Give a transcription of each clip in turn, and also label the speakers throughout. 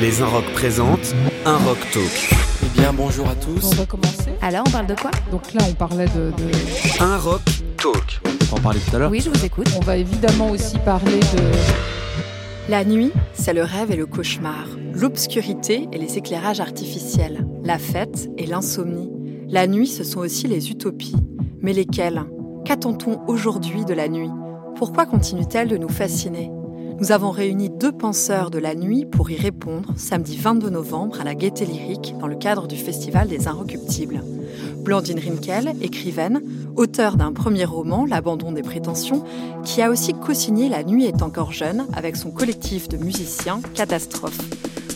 Speaker 1: Les Inrock présentent Un Rock Talk.
Speaker 2: Eh bien, bonjour à tous.
Speaker 3: On va commencer.
Speaker 4: Alors, on parle de quoi?
Speaker 3: Donc là, on parlait de, de-
Speaker 1: Un Rock Talk.
Speaker 2: On en parlait tout à l'heure.
Speaker 4: Oui, je vous écoute.
Speaker 3: On va évidemment aussi parler de...
Speaker 5: La nuit, c'est le rêve et le cauchemar, l'obscurité et les éclairages artificiels, la fête et l'insomnie. La nuit, ce sont aussi les utopies. Mais lesquelles? Qu'attend-on aujourd'hui de la nuit? Pourquoi continue-t-elle de nous fasciner? Nous avons réuni deux penseurs de la nuit pour y répondre samedi 22 novembre à la Gaîté Lyrique dans le cadre du Festival des Inrecuptibles. Blandine Rinkel, écrivaine, auteure d'un premier roman, L'abandon des prétentions, qui a aussi co-signé La nuit est encore jeune avec son collectif de musiciens Catastrophe.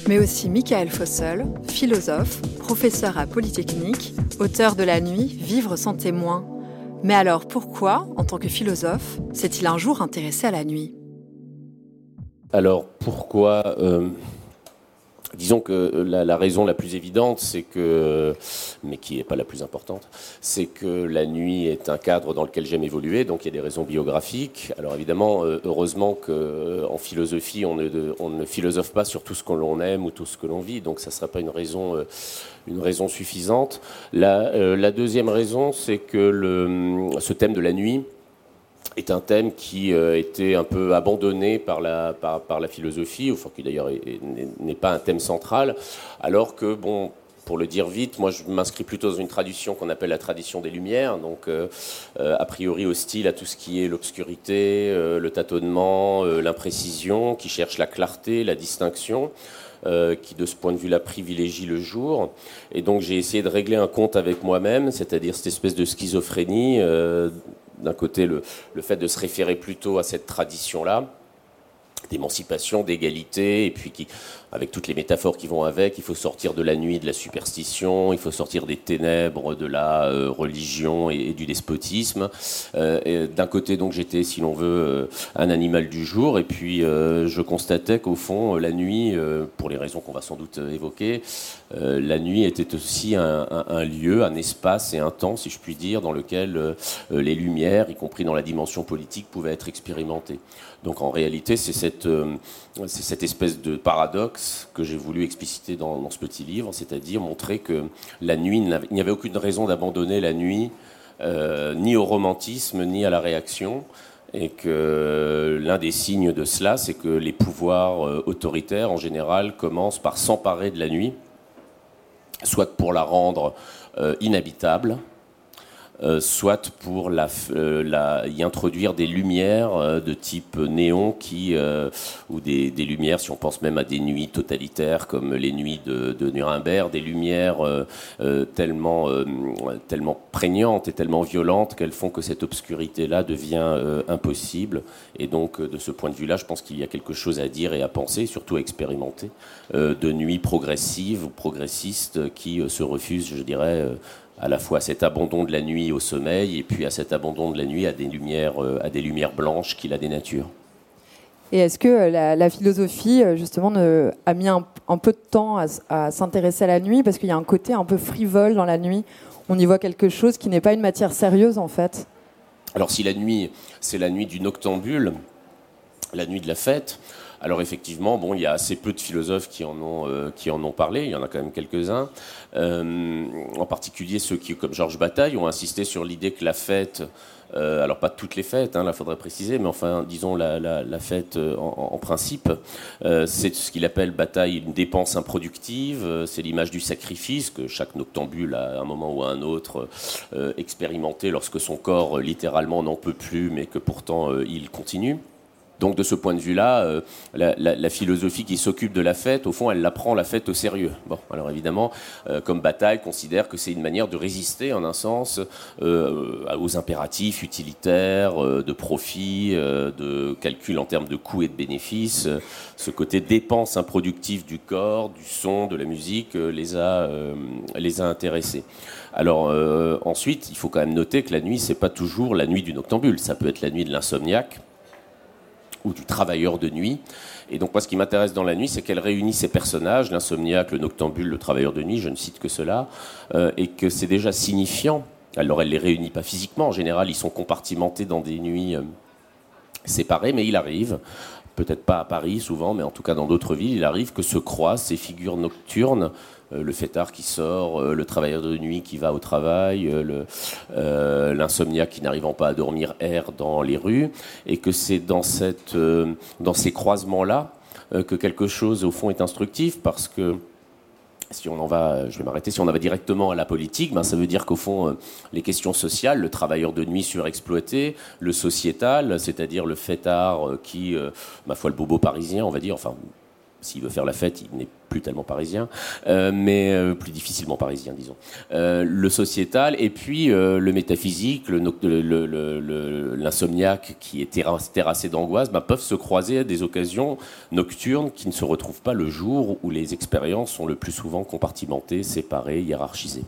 Speaker 5: Mais aussi Michael Fossel, philosophe, professeur à Polytechnique, auteur de La nuit, Vivre sans témoin. Mais alors pourquoi, en tant que philosophe, s'est-il un jour intéressé à la nuit?
Speaker 6: Alors pourquoi euh, Disons que la, raison la plus évidente, c'est que, mais qui n'est pas la plus importante, c'est que la nuit est un cadre dans lequel j'aime évoluer, donc il y a des raisons biographiques. Alors évidemment, euh, heureusement qu'en philosophie, on ne, philosophe pas sur tout ce que l'on aime ou tout ce que l'on vit, donc ça ne serait pas une raison, euh, suffisante. La, euh, deuxième raison, c'est que ce thème de la nuit, est un thème qui euh, était un peu abandonné par la, par, par la philosophie, enfin qui d'ailleurs est- est- n'est pas un thème central, alors que, bon, pour le dire vite, moi je m'inscris plutôt dans une tradition qu'on appelle la tradition des Lumières, donc euh, euh, a priori hostile à tout ce qui est l'obscurité, le tâtonnement, l'imprécision, qui cherche la clarté, la distinction. qui de ce point de vue-là privilégie le jour. Et donc j'ai essayé de régler un compte avec moi-même, c'est-à-dire cette espèce de schizophrénie d'un côté le, fait de se référer plutôt à cette tradition-là, d'émancipation, d'égalité, et puis qui, avec toutes les métaphores qui vont avec, il faut sortir de la nuit, de la superstition, il faut sortir des ténèbres, de la euh, religion et, du despotisme. Euh, D'un côté, donc, j'étais, si l'on veut, euh, un animal du jour, et puis je constatais qu'au fond, la nuit, pour les raisons qu'on va sans doute évoquer, la nuit était aussi un, lieu, un espace et un temps, si je puis dire, dans lequel les lumières, y compris dans la dimension politique, pouvaient être expérimentées. Donc en réalité, c'est cette espèce de paradoxe que j'ai voulu expliciter dans, ce petit livre, c'est-à-dire montrer que la nuit, il n'y avait aucune raison d'abandonner la nuit, euh, ni au romantisme, ni à la réaction, et que l'un des signes de cela, c'est que les pouvoirs euh, autoritaires, en général, commencent par s'emparer de la nuit, soit pour la rendre euh, inhabitable, euh, soit pour euh, y introduire des lumières euh, de type néon ou des, lumières, si on pense même à des nuits totalitaires comme les nuits de, Nuremberg, des lumières tellement, tellement prégnantes et tellement violentes qu'elles font que cette obscurité-là devient impossible. Et donc, de ce point de vue-là, je pense qu'il y a quelque chose à dire et à penser, surtout à expérimenter, de nuits progressives ou progressistes qui se refusent, je dirais, à la fois à cet abandon de la nuit au sommeil et puis à cet abandon de la nuit à des lumières, euh, à des lumières blanches qui la dénaturent.
Speaker 7: Et est-ce que euh, la, la philosophie, euh, justement, ne- a mis un, un peu de temps à s'intéresser à la nuit? Parce qu'il y a un côté un peu frivole dans la nuit. On y voit quelque chose qui n'est pas une matière sérieuse, en fait.
Speaker 6: Alors si la nuit, c'est la nuit du noctambule, la nuit de la fête, alors effectivement, bon, il y a assez peu de philosophes qui en ont, euh, parlé, il y en a quand même quelques-uns, Euh, en particulier ceux qui, comme Georges Bataille, ont insisté sur l'idée que la fête, euh, alors pas toutes les fêtes, hein, là faudrait préciser, mais enfin disons la, fête en, principe, c'est ce qu'il appelle Bataille une dépense improductive, c'est l'image du sacrifice que chaque noctambule à un moment ou à un autre expérimenté lorsque son corps littéralement n'en peut plus, mais que pourtant il continue. Donc de ce point de vue-là, euh, la, philosophie qui s'occupe de la fête, au fond, elle la prend la fête au sérieux. Bon, alors évidemment, euh, comme bataille, considère que c'est une manière de résister, en un sens, euh, aux impératifs utilitaires, de profit, de calcul en termes de coûts et de bénéfices. Ce côté dépense improductive du corps, du son, de la musique, les a, intéressés. Alors ensuite, il faut quand même noter que la nuit, c'est pas toujours la nuit du noctambule. Ça peut être la nuit de l'insomniaque ou du travailleur de nuit. Et donc moi, ce qui m'intéresse dans la nuit, c'est qu'elle réunit ces personnages, l'insomniaque, le noctambule, le travailleur de nuit, je ne cite que cela, euh, et que c'est déjà signifiant. Alors elle les réunit pas physiquement, en général, ils sont compartimentés dans des nuits euh, séparées, mais il arrive peut-être pas à Paris souvent, mais en tout cas dans d'autres villes, il arrive que se croisent ces figures nocturnes le fêtard qui sort, euh, le travailleur de nuit qui va au travail, euh, l'insomniaque qui n'arrivant pas à dormir erre dans les rues, et que c'est dans, dans ces croisements-là que quelque chose au fond est instructif, parce que si on en va, je vais m'arrêter, si on va directement à la politique, ben ça veut dire qu'au fond, les questions sociales, le travailleur de nuit surexploité, le sociétal, c'est-à-dire le fêtard qui, ma foi, le bobo parisien, on va dire, enfin, s'il veut faire la fête, il n'est plus tellement parisien, euh, mais euh, plus difficilement parisien, disons. Euh, le sociétal, et puis le métaphysique, l'insomniaque qui est terrassé d'angoisse, bah, peuvent se croiser à des occasions nocturnes qui ne se retrouvent pas le jour où les expériences sont le plus souvent compartimentées, séparées, hiérarchisées.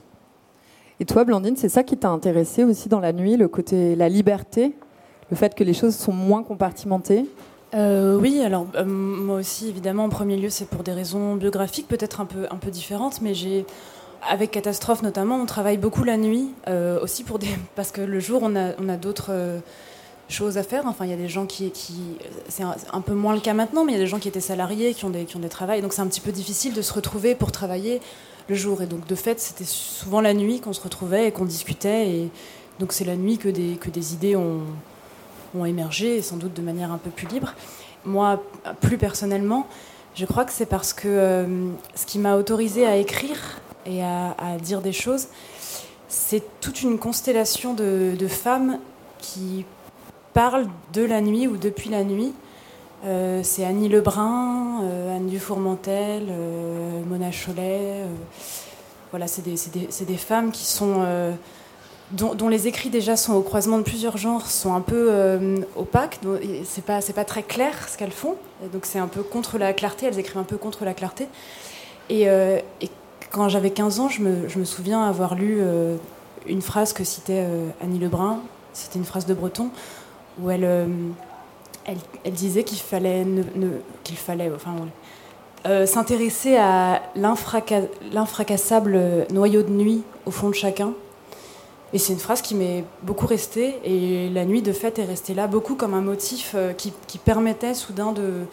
Speaker 7: Et toi, Blandine, c'est ça qui t'a intéressé aussi dans la nuit, le côté, la liberté, le fait que les choses sont moins compartimentées?
Speaker 4: Euh, oui, alors euh, moi aussi, évidemment, en premier lieu, c'est pour des raisons biographiques, peut-être un peu, un peu différentes, mais j'ai, avec Catastrophe notamment, on travaille beaucoup la nuit, euh, aussi pour des, parce que le jour, on a, on a d'autres choses à faire. Enfin, il y a des gens qui, qui c'est un, peu moins le cas maintenant, mais il y a des gens qui étaient salariés, qui ont des, qui ont des travails, donc c'est un petit peu difficile de se retrouver pour travailler le jour. Et donc, de fait, c'était souvent la nuit qu'on se retrouvait et qu'on discutait, et donc c'est la nuit que des, que des idées ont ont émergé, et sans doute de manière un peu plus libre. Moi, plus personnellement, je crois que c'est parce que euh, ce qui m'a autorisé à écrire et à, dire des choses, c'est toute une constellation de, femmes qui parlent de la nuit ou depuis la nuit. Euh, c'est Annie Lebrun, euh, Anne Dufourmentel, Mona Cholet. voilà, c'est des, femmes qui sont dont, les écrits déjà sont au croisement de plusieurs genres, sont un peu euh, opaques. C'est pas, c'est pas très clair ce qu'elles font. donc c'est un peu contre la clarté. Elles écrivent un peu contre la clarté. Et, euh, quand j'avais 15 ans, je me, je me, souviens avoir lu euh, une phrase que citait Annie Lebrun. C'était une phrase de Breton où elle, elle, disait qu'il fallait, qu'il fallait, enfin, s'intéresser à l'infracassable noyau de nuit au fond de chacun et c'est une phrase qui m'est beaucoup restée. Et la nuit, de fait, est restée là beaucoup comme un motif euh, qui, permettait soudain de,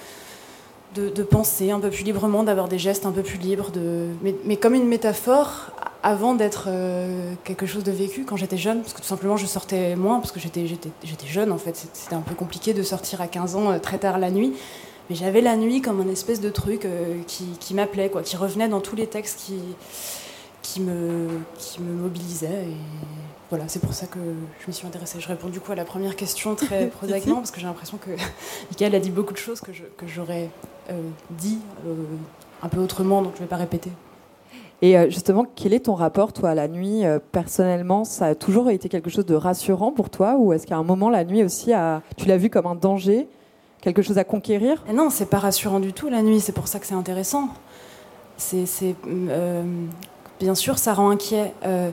Speaker 4: de, penser un peu plus librement, d'avoir des gestes un peu plus libres, de... mais, comme une métaphore avant d'être euh, quelque chose de vécu quand j'étais jeune, parce que tout simplement je sortais moins, parce que j'étais, j'étais, jeune en fait, c'était un peu compliqué de sortir à 15 ans euh, très tard la nuit, mais j'avais la nuit comme un espèce de truc qui, qui m'appelait, quoi, qui revenait dans tous les textes qui, qui, me, qui me mobilisait. Et voilà, c'est pour ça que je me suis intéressée. Je réponds du coup à la première question très prosaïquement, parce que j'ai l'impression que Michael a dit beaucoup de choses que, j'aurais euh, dit euh, un peu autrement, donc je ne vais pas répéter.
Speaker 7: Et euh, justement, quel est ton rapport, toi, à la nuit Personnellement, ça a toujours été quelque chose de rassurant pour toi Ou est-ce qu'à un moment, la nuit aussi, tu l'as vu comme un danger Quelque chose à conquérir?
Speaker 4: Non, c'est pas rassurant du tout, la nuit. C'est pour ça que c'est intéressant. C'est bien sûr, ça rend inquiet. Euh,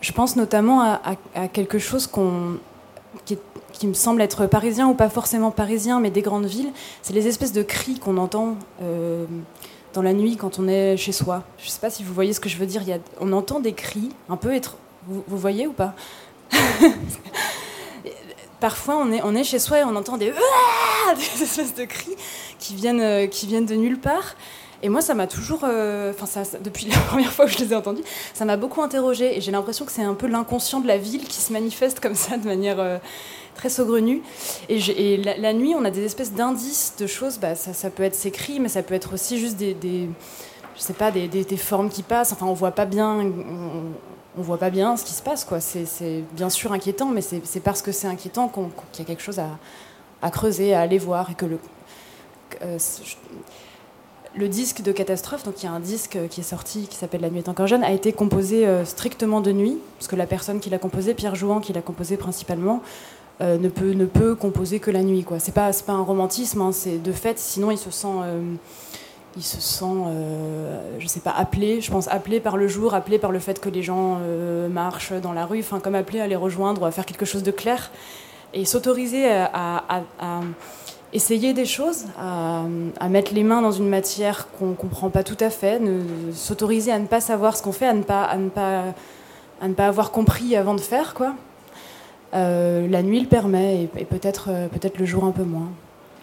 Speaker 4: je, pense notamment à, quelque chose qui, me semble être parisien ou pas forcément parisien, mais des grandes villes. C'est les espèces de cris qu'on entend euh, dans la nuit quand on est chez soi. Je ne sais pas si vous voyez ce que je veux dire. on entend des cris un peu être. Vous, voyez ou pas? Parfois, on est, chez soi et on entend des, des espèces de cris qui viennent, euh, qui viennent de nulle part. Et moi, ça m'a toujours, euh, enfin, ça, depuis la première fois que je les ai entendus, ça m'a beaucoup interrogée. Et j'ai l'impression que c'est un peu l'inconscient de la ville qui se manifeste comme ça, de manière euh, très saugrenue. Et, la, nuit, on a des espèces d'indices de choses. Bah, ça, peut être ces cris, mais ça peut être aussi juste des, sais pas, des, formes qui passent. Enfin, on voit pas bien. On, voit pas bien ce qui se passe, quoi. C'est bien sûr inquiétant, mais c'est parce que c'est inquiétant qu'il y a quelque chose à, creuser, à aller voir, que le, euh, le disque de Catastrophe, donc il y a un disque qui est sorti qui s'appelle La nuit est encore jeune, a été composé euh, strictement de nuit, parce que la personne qui l'a composé, Pierre Jouan, qui l'a composé principalement, euh, ne, peut, ne peut composer que la nuit. Quoi. C'est, pas, pas un romantisme, hein, c'est de fait, sinon il se sent, euh, il se sent je sais pas, appelé, je pense appelé par le jour, appelé par le fait que les gens marchent dans la rue, enfin comme appelé à les rejoindre, à faire quelque chose de clair, et s'autoriser à essayer des choses, à, mettre les mains dans une matière qu'on ne comprend pas tout à fait, s'autoriser à ne pas savoir ce qu'on fait, à ne pas, à ne pas, à ne pas avoir compris avant de faire. Quoi. Euh, la nuit le permet et, peut-être euh, peut-être le jour un peu moins.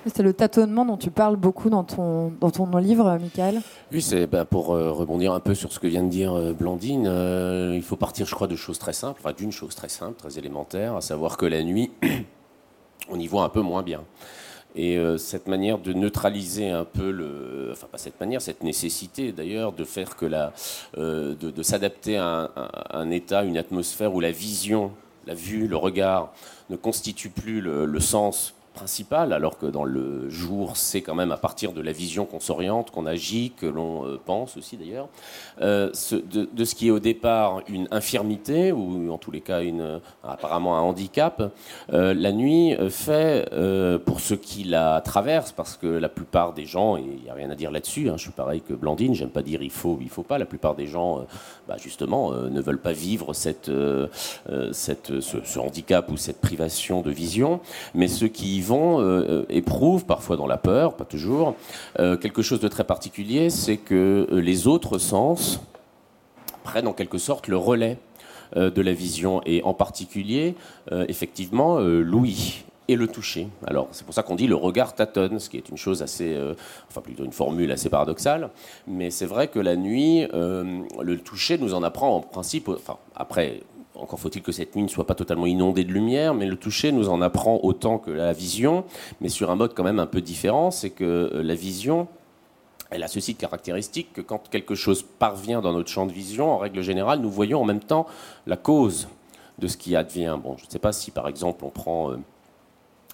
Speaker 7: C'est le tâtonnement dont tu parles beaucoup dans ton, dans ton livre, Michael.
Speaker 6: Oui, c'est ben, pour euh, rebondir un peu sur ce que vient de dire euh, Blandine. Euh, il faut partir, je crois, de choses très simples, enfin d'une chose très simple, très élémentaire, à savoir que la nuit, on y voit un peu moins bien. Et cette manière de neutraliser un peu le, enfin pas cette manière, cette nécessité d'ailleurs de faire que la, de, s'adapter à, un état, une atmosphère où la vision, la vue, le regard ne constitue plus le sens principal, alors que dans le jour, c'est quand même à partir de la vision qu'on s'oriente, qu'on agit, que l'on euh, pense aussi d'ailleurs, euh, de, ce qui est au départ une infirmité, ou en tous les cas une, apparemment un handicap, euh, la nuit fait, pour ceux qui la traversent, parce que la plupart des gens, et il n'y a rien à dire là-dessus, hein, je suis pareil que Blandine, j'aime pas dire il faut ou il faut pas, la plupart des gens, bah, justement, ne veulent pas vivre cette, ce, ce handicap ou cette privation de vision, mais ceux qui vont euh, éprouvent, parfois dans la peur, pas toujours, euh, quelque chose de très particulier, c'est que euh, les autres sens prennent en quelque sorte le relais de la vision, et en particulier, effectivement, l'ouïe et le toucher. Alors, c'est pour ça qu'on dit le regard tâtonne, ce qui est une chose assez, enfin plutôt une formule assez paradoxale, mais c'est vrai que la nuit, le toucher nous en apprend en principe, enfin après, encore faut-il que cette nuit ne soit pas totalement inondée de lumière, mais le toucher nous en apprend autant que la vision, mais sur un mode quand même un peu différent, c'est que euh, la vision, elle a ceci de caractéristique que quand quelque chose parvient dans notre champ de vision, en règle générale, nous voyons en même temps la cause de ce qui advient. Bon, je ne sais pas si par exemple on prend... Euh,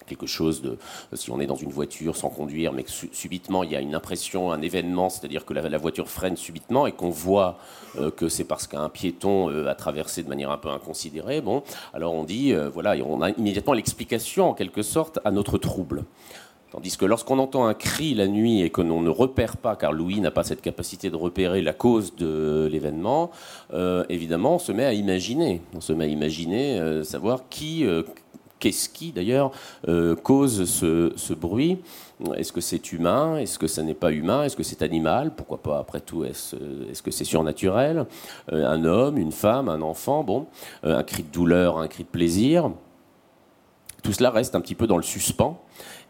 Speaker 6: quelque chose de, si on est dans une voiture sans conduire, mais que subitement il y a une impression, un événement, c'est-à-dire que la, voiture freine subitement et qu'on voit euh, que c'est parce qu'un piéton euh, a traversé de manière un peu inconsidérée, bon, alors on dit, euh, voilà, on a immédiatement l'explication en quelque sorte à notre trouble. Tandis que lorsqu'on entend un cri la nuit et que l'on ne repère pas, car Louis n'a pas cette capacité de repérer la cause de l'événement, évidemment, on se met à imaginer. On se met à imaginer savoir qui, Qu'est-ce qui, d'ailleurs, euh, cause ce, bruit? Est-ce que c'est humain? Est-ce que ça n'est pas humain? Est-ce que c'est animal? Pourquoi pas, après tout, est-ce est que c'est surnaturel? Euh, Un homme, une femme, un enfant Bon, euh, un cri de douleur, un cri de plaisir Tout cela reste un petit peu dans le suspens.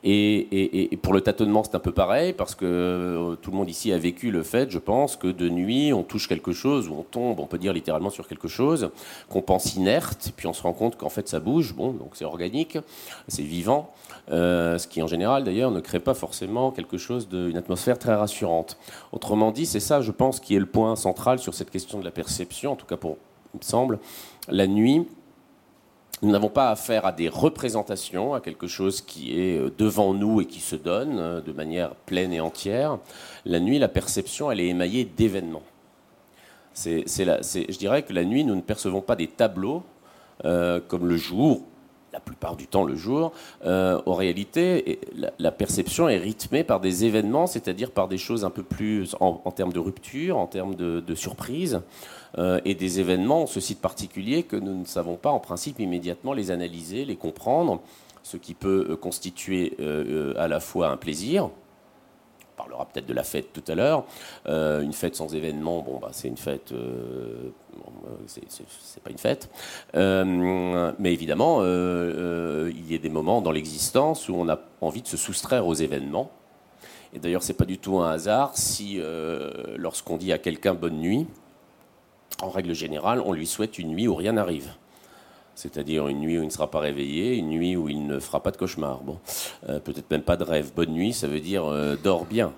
Speaker 6: Et, pour le tâtonnement, c'est un peu pareil, parce que euh, tout le monde ici a vécu le fait, je pense, que de nuit, on touche quelque chose, ou on tombe, on peut dire littéralement sur quelque chose, qu'on pense inerte, puis on se rend compte qu'en fait ça bouge, bon, donc c'est organique, c'est vivant, euh, ce qui en général d'ailleurs ne crée pas forcément quelque chose d'une atmosphère très rassurante. Autrement dit, c'est ça, je pense, qui est le point central sur cette question de la perception, en tout cas pour, il me semble, la nuit nous n'avons pas affaire à des représentations, à quelque chose qui est euh, devant nous et qui se donne euh, de manière pleine et entière. La nuit, la perception, elle est émaillée d'événements. C'est, je dirais que la nuit, nous ne percevons pas des tableaux euh, comme le jour, la plupart du temps le jour. en réalité, la, perception est rythmée par des événements, c'est-à-dire par des choses un peu plus en, termes de rupture, en termes de, surprise. Euh, et des événements, ce site particulier, que nous ne savons pas en principe immédiatement les analyser, les comprendre, ce qui peut euh, constituer euh, à la fois un plaisir, parlera peut-être de la fête tout à l'heure. une fête sans événement, bon, bah, c'est une fête, c'est pas une fête. mais évidemment, il y a des moments dans l'existence où on a envie de se soustraire aux événements. Et d'ailleurs, c'est pas du tout un hasard si, lorsqu'on dit à quelqu'un bonne nuit, en règle générale, on lui souhaite une nuit où rien n'arrive. C'est-à-dire une nuit où il ne sera pas réveillé, une nuit où il ne fera pas de cauchemar. Bon, euh, peut-être même pas de rêve. Bonne nuit, ça veut dire euh, dors bien.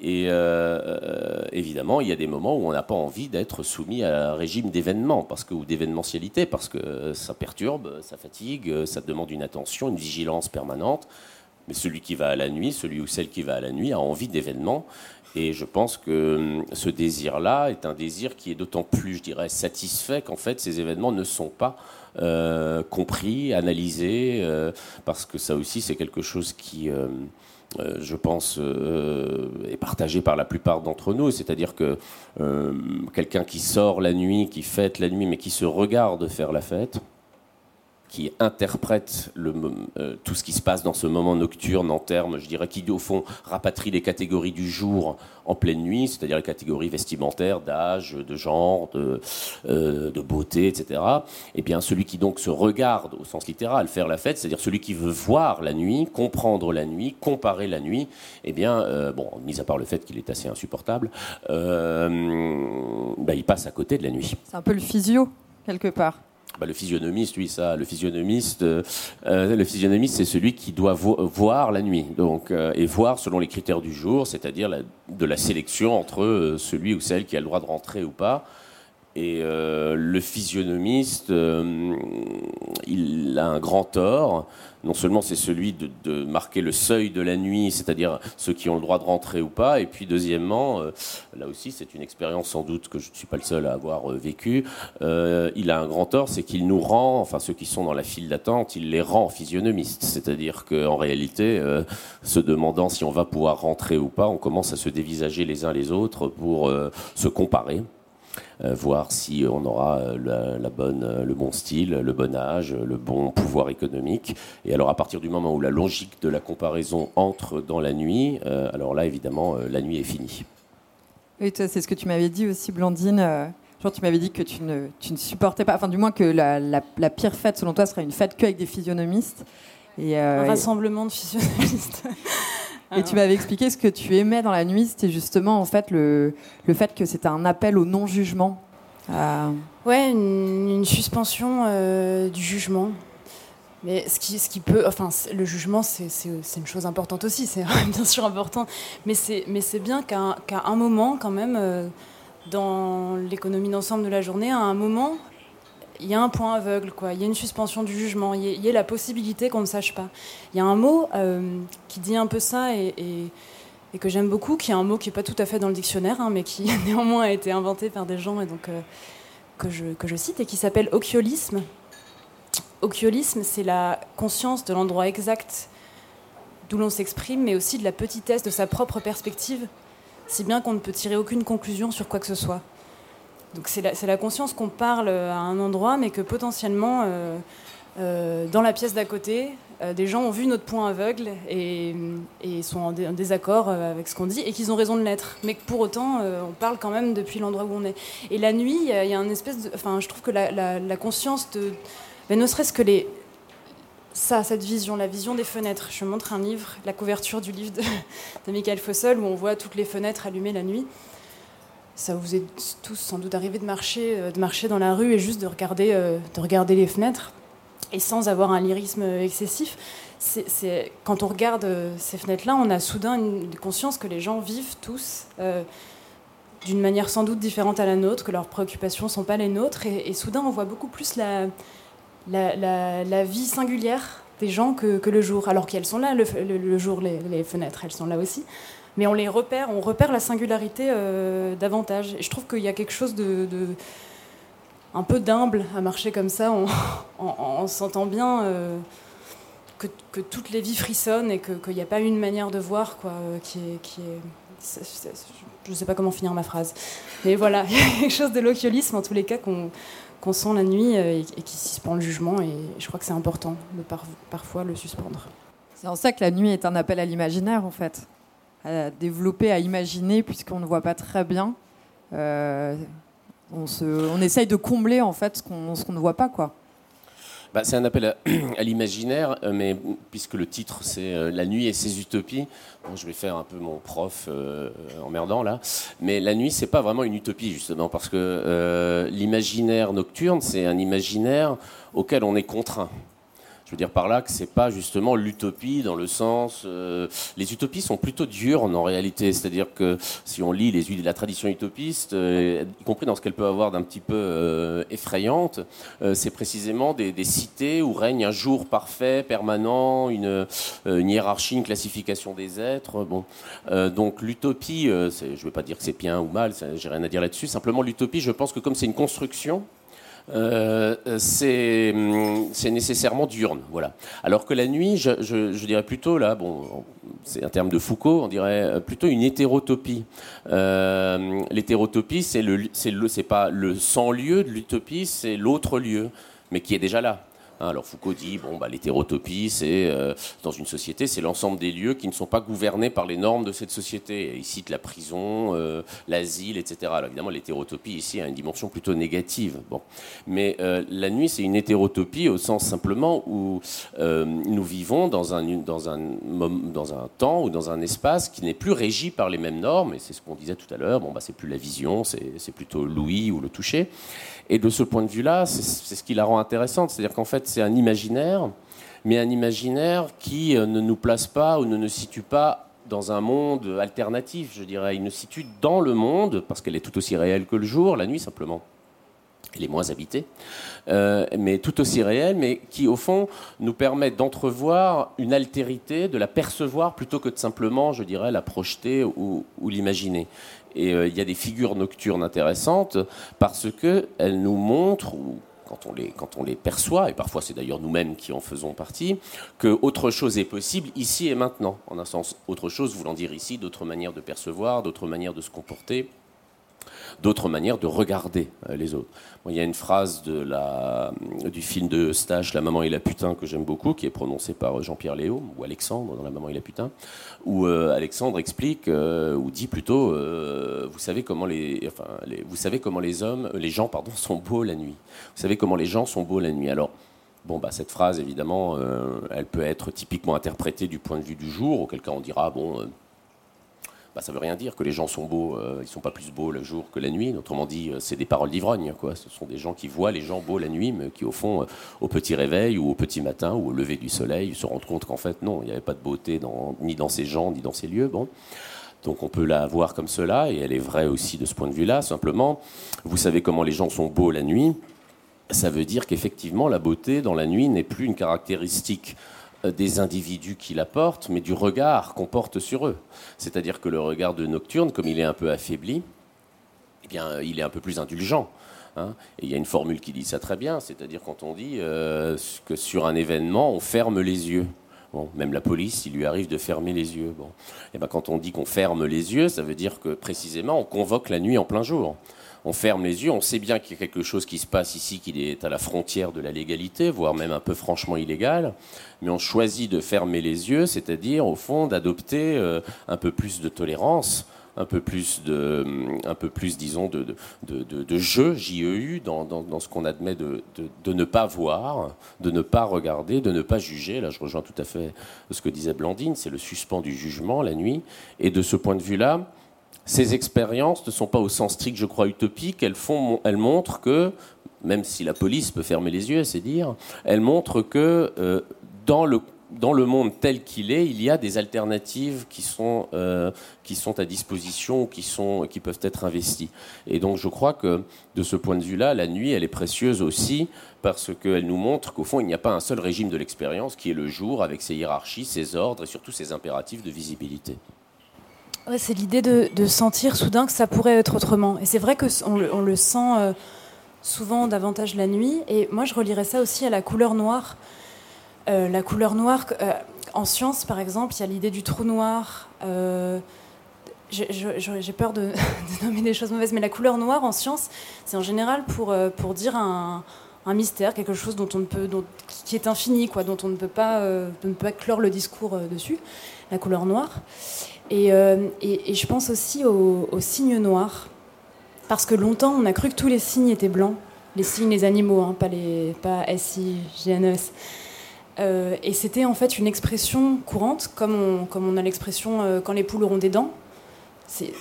Speaker 6: Et euh, évidemment, il y a des moments où on n'a pas envie d'être soumis à un régime d'événements, parce que ou d'événementialité, parce que ça perturbe, ça fatigue, ça demande une attention, une vigilance permanente. Mais celui qui va à la nuit, celui ou celle qui va à la nuit, a envie d'événements. Et je pense que hum, ce désir-là est un désir qui est d'autant plus, je dirais, satisfait qu'en fait, ces événements ne sont pas euh, compris, analysés, euh, parce que ça aussi, c'est quelque chose qui, euh, je pense, est partagé par la plupart d'entre nous. C'est-à-dire que quelqu'un qui sort la nuit, qui fête la nuit, mais qui se regarde faire la fête, qui interprète le, euh, tout ce qui se passe dans ce moment nocturne en termes, je dirais, qui au fond rapatrie les catégories du jour en pleine nuit, c'est-à-dire les catégories vestimentaires, d'âge, de genre, de, euh, beauté, etc. Et eh bien celui qui donc se regarde au sens littéral faire la fête, c'est-à-dire celui qui veut voir la nuit, comprendre la nuit, comparer la nuit, eh bien, euh, bon, mis à part le fait qu'il est assez insupportable, bah, il passe à côté de la nuit.
Speaker 7: C'est un peu le physio, quelque part.
Speaker 6: Bah, le physionomiste, oui, ça. Le physionomiste, euh, euh, le physionomiste, c'est celui qui doit voir la nuit, donc euh, et voir selon les critères du jour, c'est-à-dire de la sélection entre celui ou celle qui a le droit de rentrer ou pas. Et le physionomiste, il a un grand tort. Non seulement c'est celui de, marquer le seuil de la nuit, c'est-à-dire ceux qui ont le droit de rentrer ou pas, et puis deuxièmement, euh, là aussi c'est une expérience sans doute que je ne suis pas le seul à avoir euh, vécu, euh, il a un grand tort, c'est qu'il nous rend, enfin ceux qui sont dans la file d'attente, il les rend physionomistes, c'est-à-dire qu'en réalité, se demandant si on va pouvoir rentrer ou pas, on commence à se dévisager les uns les autres pour se comparer. Euh, voir si on aura euh, la, bonne, euh, le bon style, le bon âge, le bon pouvoir économique. Et alors à partir du moment où la logique de la comparaison entre dans la nuit, alors là évidemment la nuit est finie.
Speaker 7: Oui, c'est ce que tu m'avais dit aussi, Blandine. Genre, tu m'avais dit que tu ne, tu ne, supportais pas, enfin, du moins que la, la, pire fête, selon toi, serait une fête qu'avec des physionomistes.
Speaker 4: Et, Un rassemblement de physionomistes.
Speaker 7: Et tu m'avais expliqué ce que tu aimais dans la nuit, c'était justement en fait le, le fait que c'était un appel au non-jugement.
Speaker 4: Euh... Ouais, une, suspension euh, du jugement. Mais ce qui, ce qui peut, enfin, le jugement, c'est une chose importante aussi, c'est bien sûr important. Mais c'est bien qu'à un moment, quand même, euh, dans l'économie d'ensemble de la journée, à un moment, il y a un point aveugle, quoi. Il y a une suspension du jugement. Il y, a, la possibilité qu'on ne sache pas. Il y a un mot euh, qui dit un peu ça et, que j'aime beaucoup, qui est un mot qui n'est pas tout à fait dans le dictionnaire, hein, mais qui néanmoins a été inventé par des gens et donc euh, que, je, que je cite et qui s'appelle ociolisme. Ociolisme, c'est la conscience de l'endroit exact d'où l'on s'exprime, mais aussi de la petitesse de sa propre perspective, si bien qu'on ne peut tirer aucune conclusion sur quoi que ce soit. Donc c'est la, conscience qu'on parle à un endroit, mais que potentiellement, euh, euh, dans la pièce d'à côté, euh, des gens ont vu notre point aveugle et, sont en, désaccord avec ce qu'on dit et qu'ils ont raison de l'être. Mais que pour autant, on parle quand même depuis l'endroit où on est. Et la nuit, il y, a une espèce de... Enfin, je trouve que la, conscience de... Mais ne serait-ce que les... Ça, cette vision, la vision des fenêtres. Je montre un livre, la couverture du livre de Michael Fossel, où on voit toutes les fenêtres allumées la nuit ça vous est tous sans doute arrivé de marcher, euh, de marcher dans la rue et juste de regarder, euh, de regarder les fenêtres et sans avoir un lyrisme excessif. C'est, quand on regarde euh, ces fenêtres-là, on a soudain une conscience que les gens vivent tous d'une manière sans doute différente à la nôtre, que leurs préoccupations ne sont pas les nôtres, et, soudain on voit beaucoup plus la, vie singulière des gens que, le jour, alors qu'elles sont là le, jour, les, fenêtres, elles sont là aussi mais on les repère, on repère la singularité euh, davantage. Et je trouve qu'il y a quelque chose de, un peu d'humble à marcher comme ça, en, en, sentant bien euh, que, toutes les vies frissonnent et qu'il n'y a pas une manière de voir quoi, euh, qui est, je ne sais pas comment finir ma phrase, mais voilà, il y a quelque chose de l'ociolisme en tous les cas qu'on sent la nuit et, qui suspend le jugement. Et je crois que c'est important de parfois le suspendre.
Speaker 7: C'est en ça que la nuit est un appel à l'imaginaire, en fait à développer, à imaginer, puisqu'on ne voit pas très bien. Euh, on, se, on essaye de combler en fait ce qu'on ne voit pas, quoi.
Speaker 6: Bah, c'est un appel à, l'imaginaire, euh, mais puisque le titre c'est euh, La nuit et ses utopies, je vais faire un peu mon prof emmerdant là, mais la nuit c'est pas vraiment une utopie justement, parce que l'imaginaire nocturne c'est un imaginaire auquel on est contraint. Je veux dire par là que c'est pas justement l'utopie dans le sens. Euh, les utopies sont plutôt diurnes en réalité, c'est-à-dire que si on lit les, la tradition utopiste, euh, y compris dans ce qu'elle peut avoir d'un petit peu euh, effrayante, c'est précisément des, cités où règne un jour parfait, permanent, une, une hiérarchie, une classification des êtres. Bon, donc l'utopie, je ne veux pas dire que c'est bien ou mal, j'ai rien à dire là-dessus. Simplement l'utopie, je pense que comme c'est une construction euh, c'est nécessairement diurne. Voilà. Alors que la nuit, je, dirais plutôt, là, bon, c'est un terme de Foucault, on dirait euh, plutôt une hétérotopie. Euh, L'hétérotopie, c'est le, c'est pas le sans lieu de l'utopie, c'est l'autre lieu, mais qui est déjà là. Hein, alors Foucault dit bon bah l'hétérotopie c'est euh, dans une société c'est l'ensemble des lieux qui ne sont pas gouvernés par les normes de cette société. Il cite la prison, euh, l'asile, etc. Alors évidemment l'hétérotopie ici a une dimension plutôt négative. Bon, mais euh, la nuit c'est une hétérotopie au sens simplement où nous vivons dans un dans un dans un temps ou dans un espace qui n'est plus régi par les mêmes normes. Et c'est ce qu'on disait tout à l'heure. Bon bah c'est plus la vision, c'est plutôt l'ouïe ou le toucher. Et de ce point de vue-là, c'est ce qui la rend intéressante. C'est-à-dire qu'en fait, c'est un imaginaire, mais un imaginaire qui euh, ne nous place pas ou ne nous situe pas dans un monde alternatif, je dirais. Il nous situe dans le monde, parce qu'elle est tout aussi réelle que le jour, la nuit simplement. Elle est moins habitée, euh, mais tout aussi réelle, mais qui, au fond, nous permet d'entrevoir une altérité, de la percevoir plutôt que de simplement, je dirais, la projeter ou l'imaginer. Et euh, il y a des figures nocturnes intéressantes parce qu'elles nous montrent, ou quand on, les, quand on les perçoit, et parfois c'est d'ailleurs nous-mêmes qui en faisons partie, que autre chose est possible ici et maintenant. En un sens, autre chose voulant dire ici d'autres manières de percevoir, d'autres manières de se comporter, d'autres manières de regarder euh, les autres. il y a une phrase la, du film de Stache, La maman et la putain, que j'aime beaucoup, qui est prononcée par Jean-Pierre Léo, ou Alexandre dans La maman et la putain, où euh, Alexandre explique, euh, ou dit plutôt, vous, savez comment les, enfin, vous savez comment les hommes, les gens pardon, sont beaux la nuit. Vous savez comment les gens sont beaux la nuit. Alors, Bon, bah, cette phrase, évidemment, elle peut être typiquement interprétée du point de vue du jour, auquel cas on dira, bon, bah, ça veut rien dire que les gens sont beaux, euh, ils sont pas plus beaux le jour que la nuit. Autrement dit, euh, c'est des paroles d'ivrogne. Ce sont des gens qui voient les gens beaux la nuit, mais qui, au fond, euh, au petit réveil ou au petit matin ou au lever du soleil, se rendent compte qu'en fait, non, il n'y avait pas de beauté ni dans ces gens, ni dans ces lieux. Bon. Donc on peut la voir comme cela, et elle est vraie aussi de ce point de vue-là. Simplement, vous savez comment les gens sont beaux la nuit. Ça veut dire qu'effectivement, la beauté dans la nuit n'est plus une caractéristique des individus qui la portent, mais du regard qu'on porte sur eux. C'est-à-dire que le regard de Nocturne, comme il est un peu affaibli, eh bien, il est un peu plus indulgent. Hein. Et il y a une formule qui dit ça très bien, c'est-à-dire quand on dit euh, que sur un événement, on ferme les yeux. Bon, même la police, il lui arrive de fermer les yeux. Bon. Eh ben, quand on dit qu'on ferme les yeux, ça veut dire que précisément, on convoque la nuit en plein jour on ferme les yeux, on sait bien qu'il y a quelque chose qui se passe ici qui est à la frontière de la légalité, voire même un peu franchement illégal, mais on choisit de fermer les yeux, c'est-à-dire au fond d'adopter euh, un peu plus de tolérance, un peu plus de, un peu plus disons de, de, jeu, JEU, dans, dans, ce qu'on admet de, de, ne pas voir, de ne pas regarder, de ne pas juger. Là, je rejoins tout à fait ce que disait Blandine, c'est le suspens du jugement la nuit. Et de ce point de vue-là, ces expériences ne sont pas au sens strict, je crois, utopiques. Elles, montrent que, même si la police peut fermer les yeux, c'est dire, elles montrent que euh, dans le dans le monde tel qu'il est, il y a des alternatives qui sont, euh, qui sont à disposition, qui, sont, qui peuvent être investies. Et donc je crois que de ce point de vue-là, la nuit, elle est précieuse aussi parce qu'elle nous montre qu'au fond, il n'y a pas un seul régime de l'expérience qui est le jour avec ses hiérarchies, ses ordres et surtout ses impératifs de visibilité
Speaker 4: c'est l'idée de, sentir soudain que ça pourrait être autrement. Et c'est vrai qu'on le, on le sent euh, souvent davantage la nuit. Et moi, je relierais ça aussi à la couleur noire. Euh, la couleur noire, euh, en science, par exemple, il y a l'idée du trou noir. J'ai peur de, nommer des choses mauvaises, mais la couleur noire en science, c'est en général pour, pour dire un, mystère, quelque chose dont on ne peut, qui est infini, quoi, dont on ne peut pas, ne peut pas clore le discours dessus. La couleur noire. Euh, et, je pense aussi aux, signes noirs. Parce que longtemps, on a cru que tous les signes étaient blancs. Les signes, les animaux, hein, pas, les, pas S-I-G-N-E-S. Euh, et c'était en fait une expression courante, comme on, comme on a l'expression euh, quand les poules auront des dents.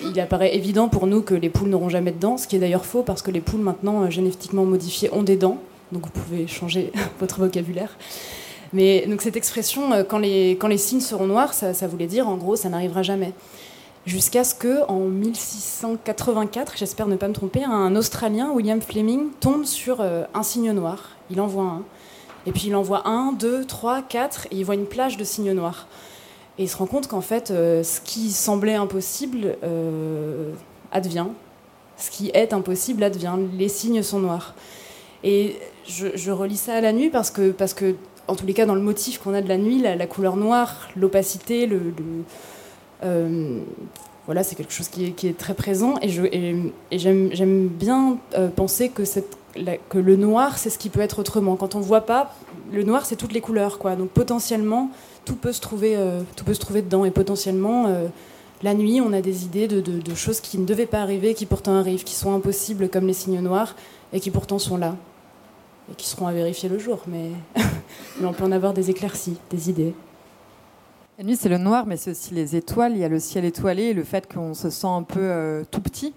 Speaker 4: Il apparaît évident pour nous que les poules n'auront jamais de dents, ce qui est d'ailleurs faux parce que les poules maintenant génétiquement modifiées ont des dents. Donc vous pouvez changer votre vocabulaire. Mais donc cette expression, euh, quand les, signes seront noirs, ça, voulait dire en gros, ça n'arrivera jamais. Jusqu'à ce que, en 1684, j'espère ne pas me tromper, un Australien, William Fleming, tombe sur euh, un signe noir. Il en voit un. Et puis il en voit un, deux, trois, quatre, et il voit une plage de signes noirs. Et il se rend compte qu'en fait, euh, ce qui semblait impossible advient. Ce qui est impossible advient. Les signes sont noirs. Et je, je relis ça à la nuit parce que, parce que en tous les cas dans le motif qu'on a de la nuit, la, couleur noire, l'opacité, le, euh, c'est quelque chose qui est, très présent et, j'aime bien euh, penser que cette, que le noir, c'est ce qui peut être autrement. Quand on voit pas, le noir, c'est toutes les couleurs, quoi. Donc potentiellement, tout peut se trouver, euh, tout peut se trouver dedans. Et potentiellement, la nuit, on a des idées de, de, choses qui ne devaient pas arriver, qui pourtant arrivent, qui sont impossibles, comme les signes noirs, et qui pourtant sont là. Et qui seront à vérifier le jour. Mais, mais on peut en avoir des éclaircies, des idées.
Speaker 7: La nuit, c'est le noir, mais c'est aussi les étoiles. Il y a le ciel étoilé et le fait qu'on se sent un peu euh, tout petit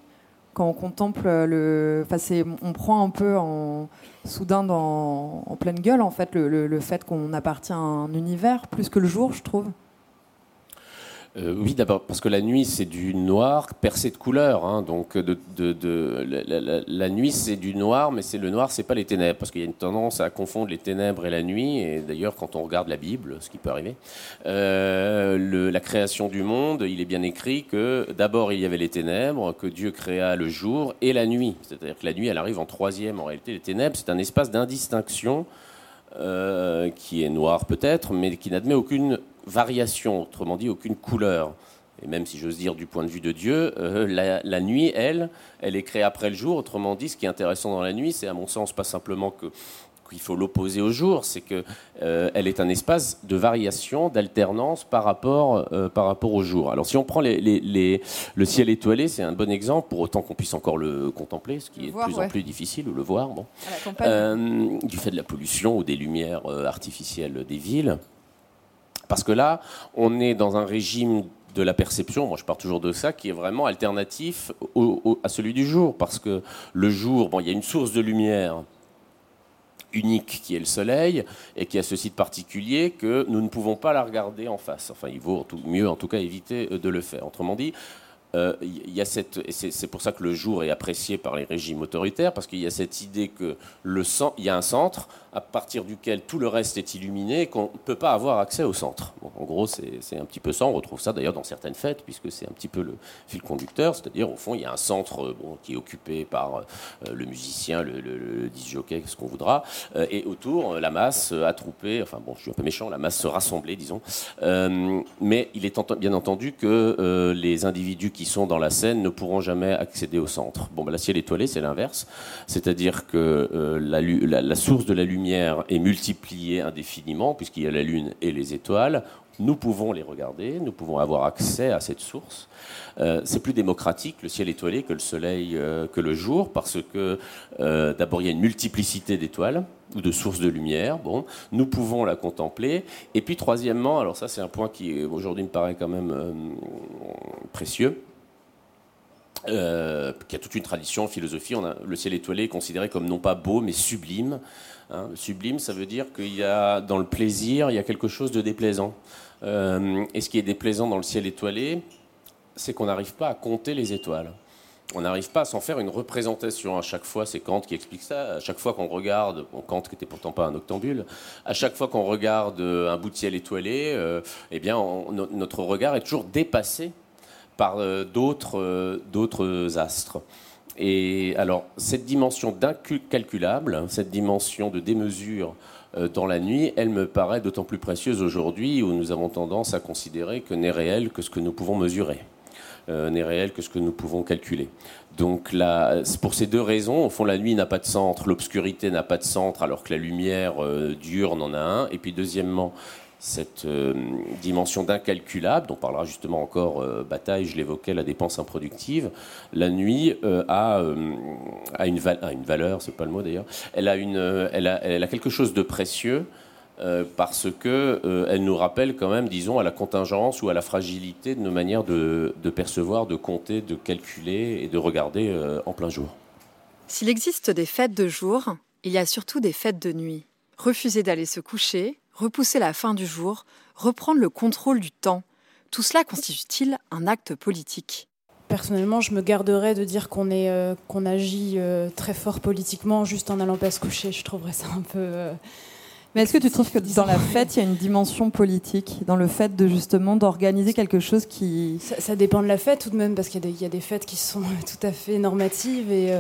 Speaker 7: quand on contemple le. Enfin, on prend un peu en soudain en pleine gueule, en fait, le, le fait qu'on appartient à un univers, plus que le jour, je trouve.
Speaker 6: Euh, oui, d'abord parce que la nuit c'est du noir percé de couleurs. Hein. donc la, nuit c'est du noir, mais c'est le noir, c'est pas les ténèbres, parce qu'il y a une tendance à confondre les ténèbres et la nuit. Et d'ailleurs, quand on regarde la Bible, ce qui peut arriver, euh, la création du monde, il est bien écrit que d'abord il y avait les ténèbres, que Dieu créa le jour et la nuit. C'est-à-dire que la nuit, elle arrive en troisième. En réalité, les ténèbres, c'est un espace d'indistinction. Euh, qui est noir peut-être, mais qui n'admet aucune variation, autrement dit aucune couleur. Et même si j'ose dire du point de vue de Dieu, euh, la, nuit, elle, elle est créée après le jour. Autrement dit, ce qui est intéressant dans la nuit, c'est à mon sens pas simplement que qu'il faut l'opposer au jour, c'est qu'elle euh, elle est un espace de variation, d'alternance par rapport, euh, par rapport au jour. Alors si on prend les, les, le ciel étoilé, c'est un bon exemple, pour autant qu'on puisse encore le contempler, ce qui est de plus en plus difficile, ou le voir, bon, du fait de la pollution ou des lumières artificielles des villes. Parce que là, on est dans un régime de la perception, moi je pars toujours de ça, qui est vraiment alternatif à celui du jour. Parce que le jour, bon, il y a une source de lumière unique qui est le soleil et qui a ce site particulier que nous ne pouvons pas la regarder en face. Enfin, il vaut mieux en tout cas éviter de le faire. Autrement dit, euh, y a cette, c'est pour ça que le jour est apprécié par les régimes autoritaires, parce qu'il y a cette idée que il y a un centre à partir duquel tout le reste est illuminé, qu'on ne peut pas avoir accès au centre. en gros, c'est un petit peu ça. On retrouve ça d'ailleurs dans certaines fêtes, puisque c'est un petit peu le fil conducteur. C'est-à-dire, au fond, il y a un centre euh, qui est occupé par euh, le musicien, le, le, le disjockey, ce qu'on voudra, et autour, la masse attroupée, enfin bon, je suis un peu méchant, la masse rassemblée, disons. mais il est bien entendu que les individus qui sont dans la scène ne pourront jamais accéder au centre. Bon, ben, la ciel étoilé, c'est l'inverse. C'est-à-dire que euh, la, la, source de la lumière est multipliée indéfiniment, puisqu'il y a la Lune et les étoiles. Nous pouvons les regarder, nous pouvons avoir accès à cette source. Euh, c'est plus démocratique le ciel étoilé que le soleil, euh, que le jour, parce que d'abord il y a une multiplicité d'étoiles ou de sources de lumière. Bon, nous pouvons la contempler. Et puis troisièmement, alors ça c'est un point qui aujourd'hui me paraît quand même précieux euh, qui a toute une tradition en philosophie. On a, le ciel étoilé est considéré comme non pas beau, mais sublime. Hein. Sublime, ça veut dire qu'il y a dans le plaisir, il y a quelque chose de déplaisant. Euh, et ce qui est déplaisant dans le ciel étoilé, c'est qu'on n'arrive pas à compter les étoiles. On n'arrive pas à s'en faire une représentation à chaque fois. C'est Kant qui explique ça. À chaque fois qu'on regarde, Kant qui n'était pourtant pas un octambule, à chaque fois qu'on regarde un bout de ciel étoilé, euh, eh bien, notre regard est toujours dépassé par euh, d'autres, euh, d'autres astres. Et alors, cette dimension d'incalculable, cette dimension de démesure euh, dans la nuit, elle me paraît d'autant plus précieuse aujourd'hui où nous avons tendance à considérer que n'est réel que ce que nous pouvons mesurer, n'est réel que ce que nous pouvons calculer. Donc pour ces deux raisons, au fond, la nuit n'a pas de centre, l'obscurité n'a pas de centre, alors que la lumière dure en a un. Et puis deuxièmement, cette euh, dimension d'incalculable, dont parlera justement encore euh, Bataille, je l'évoquais, la dépense improductive, la nuit euh, a, a, une, une, valeur, c'est pas le mot d'ailleurs, elle, a elle, a, elle a quelque chose de précieux parce que elle nous rappelle quand même, disons, à la contingence ou à la fragilité de nos manières de, de percevoir, de compter, de calculer et de regarder en plein jour.
Speaker 5: S'il existe des fêtes de jour, il y a surtout des fêtes de nuit. Refuser d'aller se coucher, repousser la fin du jour, reprendre le contrôle du temps, tout cela constitue-t-il un acte politique?
Speaker 4: Personnellement, je me garderais de dire qu'on euh, qu'on agit euh, très fort politiquement juste en allant pas se coucher. Je trouverais ça un peu. Euh,
Speaker 7: Mais est-ce que tu trouves que dans la fête, il y a une dimension politique? Dans le fait de justement d'organiser quelque chose qui
Speaker 4: ça, dépend de la fête tout de même parce qu'il y, y, a des fêtes qui sont tout à fait normatives et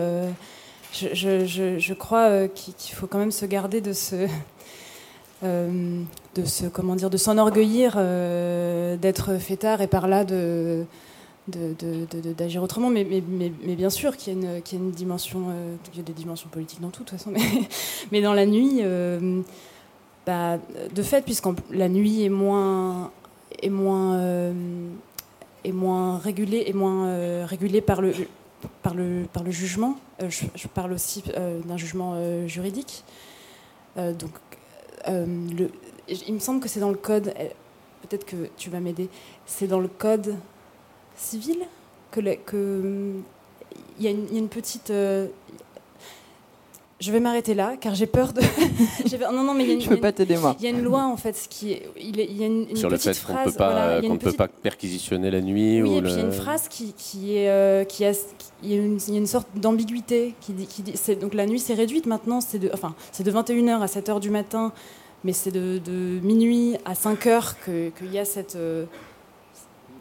Speaker 4: je, je, je, crois qu'il faut quand même se garder de ce euh, de se comment dire de s'enorgueillir euh, d'être fêtard et par là de d'agir autrement, mais, mais, bien sûr qu'il y, a une dimension, il y a des dimensions politiques dans tout, de toute façon, mais, dans la nuit, bah, de fait, puisque la nuit est moins, est moins, est moins régulée, est moins régulée par le, par le, par le jugement. Je, parle aussi d'un jugement juridique. donc, le, il me semble que c'est dans le code, peut-être que tu vas m'aider, c'est dans le code civil que, que il y, a une petite. Euh, je vais m'arrêter là, car j'ai peur de.
Speaker 7: non, non, mais il y a une, Je peux pas t'aider moi.
Speaker 4: Il y a une loi en fait, qui est, il, y a une,
Speaker 6: sur
Speaker 4: le
Speaker 6: fait qu'on ne peut pas, qu'on ne peut pas perquisitionner la nuit.
Speaker 4: Oui,
Speaker 6: ou
Speaker 4: et puis il y a une phrase qui, qui est, euh, qui a, il y, a une, il y a une sorte d'ambiguïté qui dit, qui dit donc la nuit c'est réduite maintenant, c'est de, enfin, c'est de 21h à 7h du matin mais c'est de, minuit à 5 heures qu'il y a cette, euh,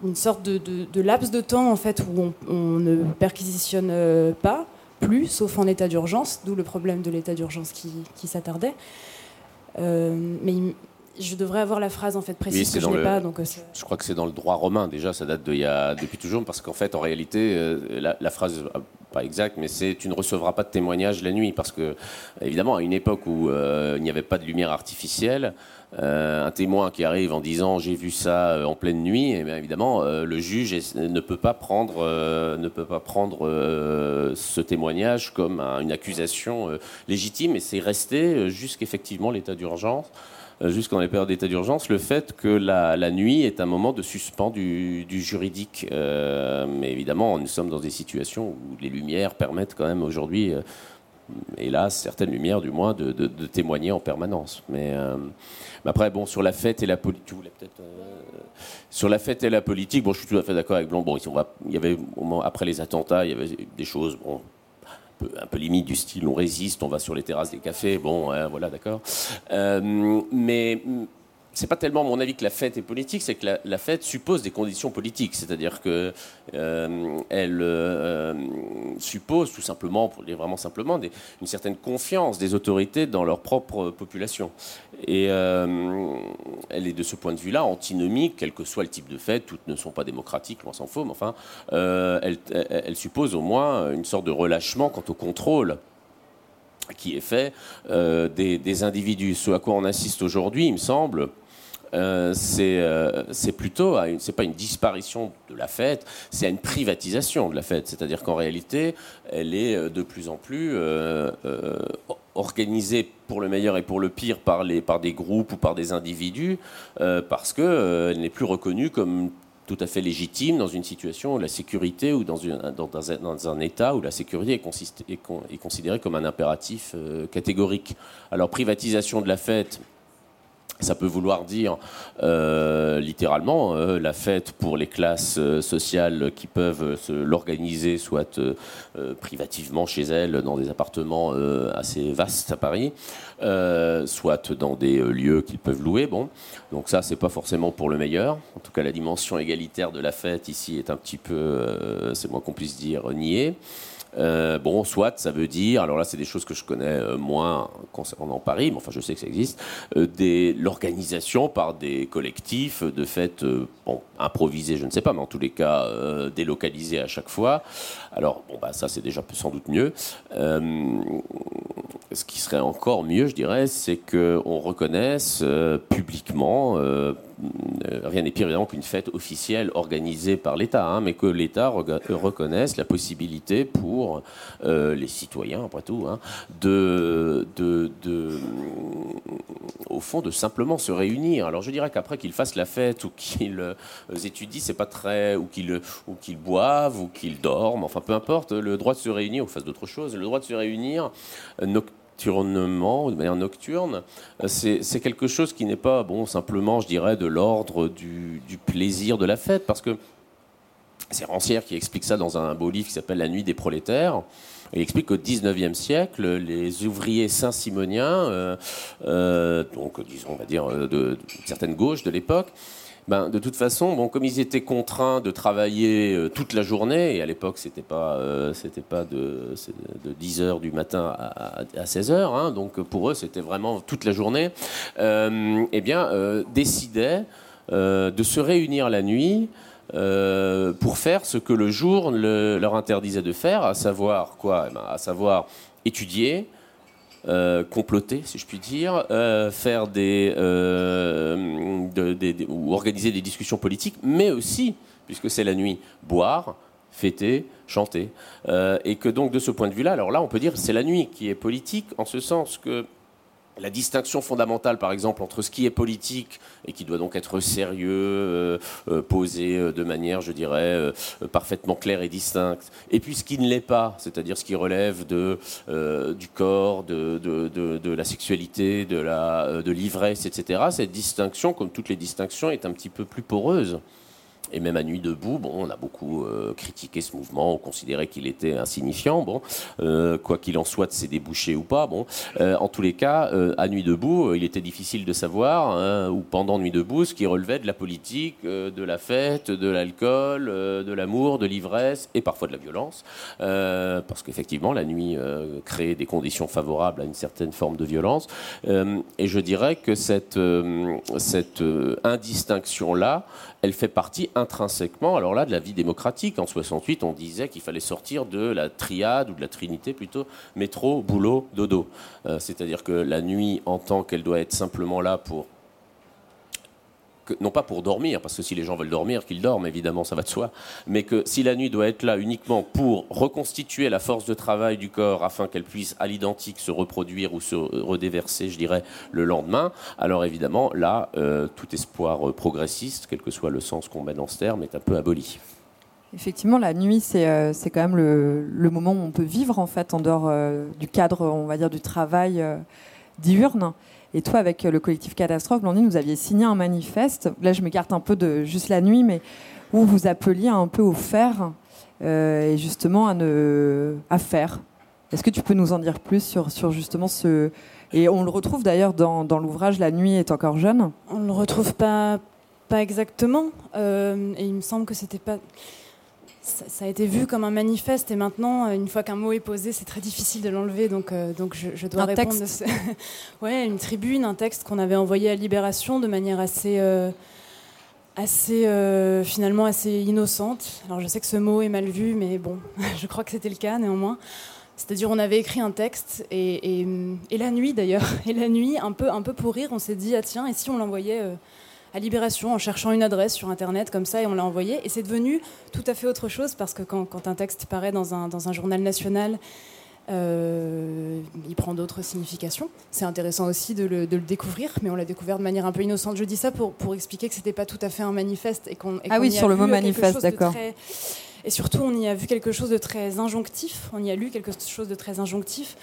Speaker 4: une sorte de, laps de temps en fait, où on, ne perquisitionne euh, pas, plus, sauf en état d'urgence, d'où le problème de l'état d'urgence qui, s'attardait. Euh, mais je devrais avoir la phrase en fait précise que je n'ai pas. Donc,
Speaker 6: je crois que c'est dans le droit romain déjà, ça date de, y a, depuis toujours, parce qu'en fait, en réalité, la, la, phrase pas exact, mais c'est tu ne recevras pas de témoignages la nuit parce que évidemment à une époque où euh, il n'y avait pas de lumière artificielle, euh, un témoin qui arrive en disant j'ai vu ça euh, en pleine nuit, et eh bien évidemment le juge ne peut pas prendre ne peut pas prendre ce témoignage comme une accusation légitime et c'est resté jusqu'effectivement l'état d'urgence. Euh, jusqu'en les périodes d'état d'urgence, le fait que la, nuit est un moment de suspens du, juridique. Euh, mais évidemment, nous sommes dans des situations où les lumières permettent quand même aujourd'hui, euh, hélas, certaines lumières du moins, de, témoigner en permanence. Mais, après, bon, sur la fête et la politique, bon, je suis tout à fait d'accord avec Blanc. Bon, il y avait après les attentats, il y avait des choses, bon, un peu limite du style on résiste, on va sur les terrasses des cafés, bon, voilà, d'accord. Euh, mais c'est pas tellement mon avis que la fête est politique, c'est que la, fête suppose des conditions politiques, c'est-à-dire que euh, euh, suppose tout simplement, pour dire vraiment simplement, une certaine confiance des autorités dans leur propre population. Et euh, elle est de ce point de vue-là antinomique, quel que soit le type de fête, toutes ne sont pas démocratiques, loin s'en faut, mais enfin, elle, elle, suppose au moins une sorte de relâchement quant au contrôle qui est fait des, des, individus. Ce à quoi on assiste aujourd'hui, il me semble, euh, euh, c'est plutôt, c'est pas une disparition de la fête, c'est une privatisation de la fête. C'est-à-dire qu'en réalité, elle est euh, de plus en plus organisée pour le meilleur et pour le pire par, des groupes ou par des individus, parce qu'elle n'est plus reconnue comme tout à fait légitime dans une situation où la sécurité ou dans, un, État où la sécurité est considérée comme un impératif catégorique. Alors privatisation de la fête, ça peut vouloir dire euh, littéralement euh, la fête pour les classes euh, sociales qui peuvent l'organiser soit privativement chez elles dans des appartements assez vastes à Paris, soit dans des lieux qu'ils peuvent louer. Bon, donc ça c'est pas forcément pour le meilleur. En tout cas, la dimension égalitaire de la fête ici est un petit peu, c'est moins qu'on puisse dire, niée. Euh, bon, soit ça veut dire, alors là c'est des choses que je connais euh, moins concernant Paris, mais enfin je sais que ça existe, euh, l'organisation par des collectifs de fêtes bon, improvisées, je ne sais pas, mais en tous les cas délocalisées à chaque fois. Alors bon, bah, ça c'est déjà sans doute mieux. ce qui serait encore mieux, je dirais, c'est qu'on reconnaisse publiquement euh, rien n'est pire évidemment qu'une fête officielle organisée par l'État, hein, mais que l'État reconnaisse la possibilité pour euh, les citoyens, après tout, hein, de, de, de, au fond, de simplement se réunir. Alors je dirais qu'après qu'ils fassent la fête ou qu'ils euh, étudient, c'est pas très, ou qu'ils ou boivent ou qu'ils dorment, enfin peu importe, le droit de se réunir ou fassent d'autres choses, le droit de se réunir nocturnement, de manière nocturne, euh, c'est quelque chose qui n'est pas, bon, simplement, je dirais, de l'ordre du, plaisir de la fête, parce que c'est Rancière qui explique ça dans un beau livre qui s'appelle La nuit des prolétaires. Il explique qu'au XIXe siècle, les ouvriers saint-simoniens, euh, euh, donc disons, on va dire, de, de certaines gauches de l'époque, ben, de toute façon, comme ils étaient contraints de travailler euh, toute la journée, et à l'époque, c'était pas, euh, pas de, de 10 heures du matin à, à 16 heures, hein, donc pour eux, c'était vraiment toute la journée, euh, eh bien, décidaient de se réunir la nuit pour faire ce que le jour leur interdisait de faire, à savoir quoi? Eh ben, À savoir étudier, comploter, si je puis dire, faire des, ou organiser des discussions politiques, mais aussi, puisque c'est la nuit, boire, fêter, chanter. Euh, et que donc de ce point de vue-là, alors là on peut dire c'est la nuit qui est politique, en ce sens que la distinction fondamentale, par exemple, entre ce qui est politique et qui doit donc être sérieux, euh, euh, posé de manière, je dirais, parfaitement claire et distincte, et puis ce qui ne l'est pas, c'est-à-dire ce qui relève de, du corps, de, de, de, la sexualité, de l'ivresse, de etc., cette distinction, comme toutes les distinctions, est un petit peu plus poreuse. Et même à Nuit debout, bon, on a beaucoup euh, critiqué ce mouvement, on considérait qu'il était insignifiant. Bon, euh, quoi qu'il en soit, de ses débouchés ou pas. Bon, euh, en tous les cas, à Nuit debout, il était difficile de savoir, hein, ou pendant Nuit debout, ce qui relevait de la politique, de la fête, de l'alcool, de l'amour, de l'ivresse et parfois de la violence, parce qu'effectivement, la nuit crée des conditions favorables à une certaine forme de violence. et je dirais que cette cette indistinction là, elle fait partie intrinsèquement, alors là, de la vie démocratique. En 68, on disait qu'il fallait sortir de la triade ou de la trinité plutôt, métro, boulot, dodo. Euh, c'est-à-dire que la nuit, en tant qu'elle doit être simplement là pour non pas pour dormir, parce que si les gens veulent dormir, qu'ils dorment, évidemment, ça va de soi, mais que si la nuit doit être là uniquement pour reconstituer la force de travail du corps afin qu'elle puisse à l'identique se reproduire ou se redéverser, je dirais, le lendemain, alors évidemment, là, euh, tout espoir progressiste, quel que soit le sens qu'on met dans ce terme, est un peu aboli.
Speaker 7: Effectivement, la nuit, c'est euh, quand même le, moment où on peut vivre, en fait, en dehors euh, du cadre, on va dire, du travail diurne. Et toi, avec euh, le collectif Catastrophe, Blandine, vous aviez signé un manifeste. Là, je m'écarte un peu de juste la nuit, mais où vous appeliez un peu au faire euh, et justement à, ne, à faire. Est-ce que tu peux nous en dire plus sur, sur justement ce. Et on le retrouve d'ailleurs dans, dans l'ouvrage La nuit est encore jeune
Speaker 4: On ne le retrouve pas, pas exactement. Euh, et il me semble que c'était pas ça, a été vu comme un manifeste et maintenant, euh, une fois qu'un mot est posé, c'est très difficile de l'enlever. Donc, euh, donc je, dois répondre.
Speaker 7: Texte.
Speaker 4: ouais, une tribune, un texte qu'on avait envoyé à Libération de manière assez, euh, assez finalement assez innocente. Alors je sais que ce mot est mal vu, mais bon, je crois que c'était le cas néanmoins. C'est-à-dire, on avait écrit un texte et, et, et la nuit d'ailleurs, et la nuit, un peu, un peu pour rire, on s'est dit ah tiens, et si on l'envoyait à Libération en cherchant une adresse sur Internet comme ça et on l'a envoyé. Et c'est devenu tout à fait autre chose parce que quand, un texte paraît dans un, dans un journal national, euh, il prend d'autres significations. C'est intéressant aussi de le, découvrir, mais on l'a découvert de manière un peu innocente. Je dis ça pour, pour expliquer que c'était pas tout à fait un manifeste et qu'on.
Speaker 7: Ah oui, sur le mot manifeste, d'accord.
Speaker 4: Et surtout, on y a vu quelque chose de très injonctif. On y a lu quelque chose de très injonctif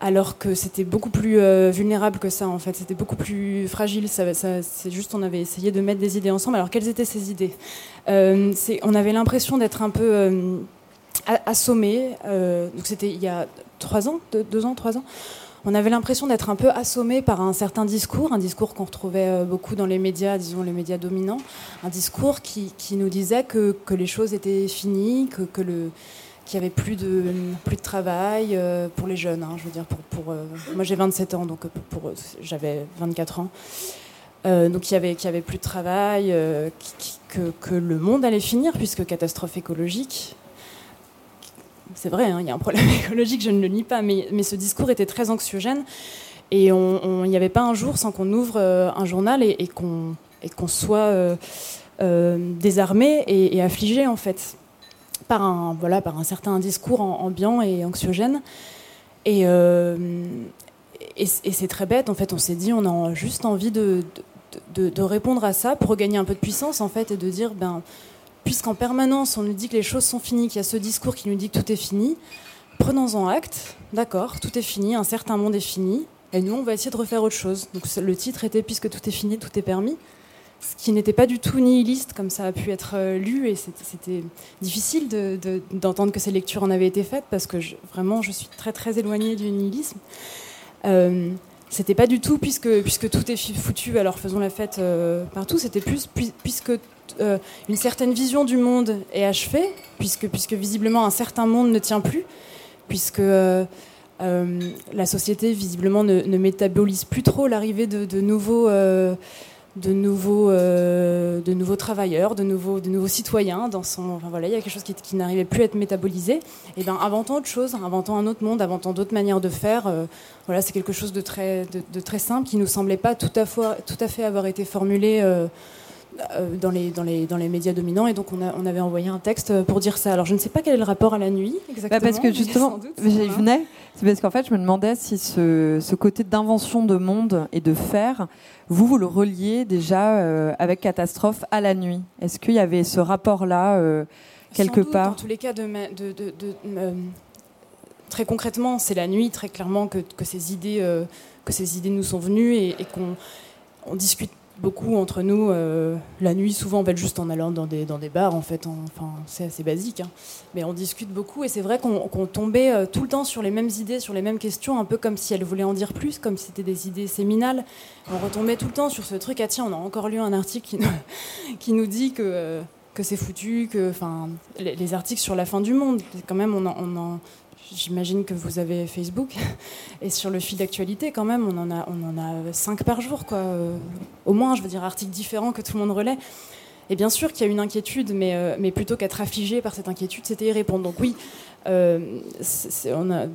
Speaker 4: alors que c'était beaucoup plus euh, vulnérable que ça en fait, c'était beaucoup plus fragile. C'est juste, on avait essayé de mettre des idées ensemble. Alors quelles étaient ces idées? Euh, On avait l'impression d'être un peu euh, assommé. donc c'était il y a trois ans, deux, ans, trois ans. On avait l'impression d'être un peu assommé par un certain discours, un discours qu'on retrouvait beaucoup dans les médias, disons les médias dominants, un discours qui, nous disait que, les choses étaient finies, que, que le qu'il n'y avait plus de, plus de travail euh, pour les jeunes. Hein, je veux dire, pour, pour euh, moi j'ai 27 ans, donc pour, j'avais 24 ans. Euh, donc il y avait, avait plus de travail, que, que, le monde allait finir, puisque catastrophe écologique. C'est vrai, hein, il y a un problème écologique, je ne le nie pas, mais, mais ce discours était très anxiogène. Et il n'y avait pas un jour sans qu'on ouvre un journal et, et qu'on soit désarmé et affligé, en fait par un, voilà, par un certain discours ambiant et anxiogène. Et, euh, et, c'est très bête, en fait, on s'est dit, on a juste envie de, de, répondre à ça pour gagner un peu de puissance, en fait, et de dire, ben, puisqu'en permanence, on nous dit que les choses sont finies, qu'il y a ce discours qui nous dit que tout est fini, prenons-en acte, d'accord, tout est fini, un certain monde est fini, et nous, on va essayer de refaire autre chose. Donc le titre était Puisque tout est fini, tout est permis ce qui n'était pas du tout nihiliste comme ça a pu être euh, lu et c'était difficile d'entendre que ces lectures en avaient été faites parce que vraiment je suis très très éloignée du nihilisme. Euh, c'était pas du tout puisque, puisque tout est foutu alors faisons la fête euh, partout, c'était plus puisque euh, une certaine vision du monde est achevée, puisque, puisque visiblement un certain monde ne tient plus, puisque la société visiblement ne, métabolise plus trop l'arrivée de, de, nouveaux de nouveaux, euh, de nouveaux travailleurs, de nouveaux, de nouveaux citoyens. Dans son, enfin, il y a quelque chose qui, n'arrivait plus à être métabolisé. Et eh ben, inventons autre chose, inventons un autre monde, inventons d'autres manières de faire. Euh, voilà, c'est quelque chose de très, simple qui nous semblait pas tout à fait, avoir été formulé. Euh, dans les, dans, les, dans les médias dominants. Et donc, on, a, on, avait envoyé un texte pour dire ça. Alors, je ne sais pas quel est le rapport à la nuit, exactement.
Speaker 7: Bah parce que justement, j'y venais. C'est parce qu'en fait, je me demandais si ce, ce côté d'invention de monde et de faire, vous, vous le reliez déjà euh, avec Catastrophe à la nuit. Est-ce qu'il y avait ce rapport-là euh, quelque
Speaker 4: Sans
Speaker 7: part
Speaker 4: Dans tous les cas, de, de, de, de euh, très concrètement, c'est la nuit, très clairement, que, que ces, idées, euh, que ces idées nous sont venues et, et qu'on on discute beaucoup entre nous euh, la nuit, souvent en fait, juste en allant dans des, dans des bars, en fait, en, enfin, c'est assez basique, hein. mais on discute beaucoup et c'est vrai qu'on qu tombait euh, tout le temps sur les mêmes idées, sur les mêmes questions, un peu comme si elle voulait en dire plus, comme si c'était des idées séminales. On retombait tout le temps sur ce truc, ah tiens, on a encore lu un article qui, nous dit que. Euh, que c'est foutu, que, les, les, articles sur la fin du monde, quand même, on en J'imagine que vous avez Facebook. Et sur le fil d'actualité, quand même, on en a, on en a cinq par jour, quoi. Euh, au moins, je veux dire, articles différents que tout le monde relaie. Et bien sûr qu'il y a une inquiétude, mais, euh, plutôt qu'être affligé par cette inquiétude, c'était y répondre. Donc oui, euh,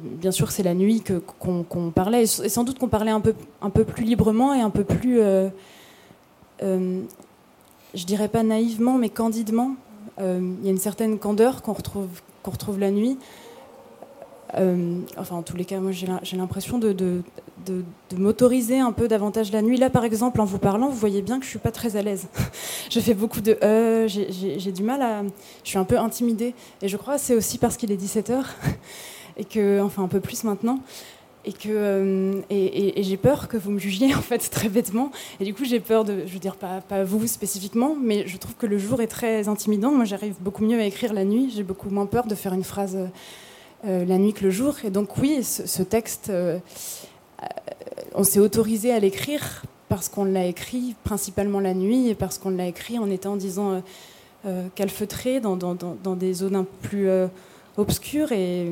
Speaker 4: bien sûr, c'est la nuit qu'on qu parlait, et sans doute qu'on parlait un peu, plus librement et un peu plus, euh, je dirais pas naïvement, mais candidement. Il y a une certaine candeur qu'on retrouve la nuit. Euh, enfin, en tous les cas, moi j'ai l'impression de, de, m'autoriser un peu davantage la nuit. Là, par exemple, en vous parlant, vous voyez bien que je suis pas très à l'aise. je fais beaucoup de euh, j'ai du mal à. Je suis un peu intimidée. Et je crois que c'est aussi parce qu'il est 17h, et que, enfin, un peu plus maintenant. Et, que, euh, et, j'ai peur que vous me jugiez en fait très bêtement. Et du coup, j'ai peur de, je veux dire, pas, pas vous spécifiquement, mais je trouve que le jour est très intimidant. Moi, j'arrive beaucoup mieux à écrire la nuit. J'ai beaucoup moins peur de faire une phrase la nuit que le jour. Et donc oui, ce, texte, euh, on s'est autorisé à l'écrire parce qu'on l'a écrit principalement la nuit et parce qu'on l'a écrit en étant, disons, euh, calfeutré dans, dans, dans, des zones un peu plus euh, obscures et,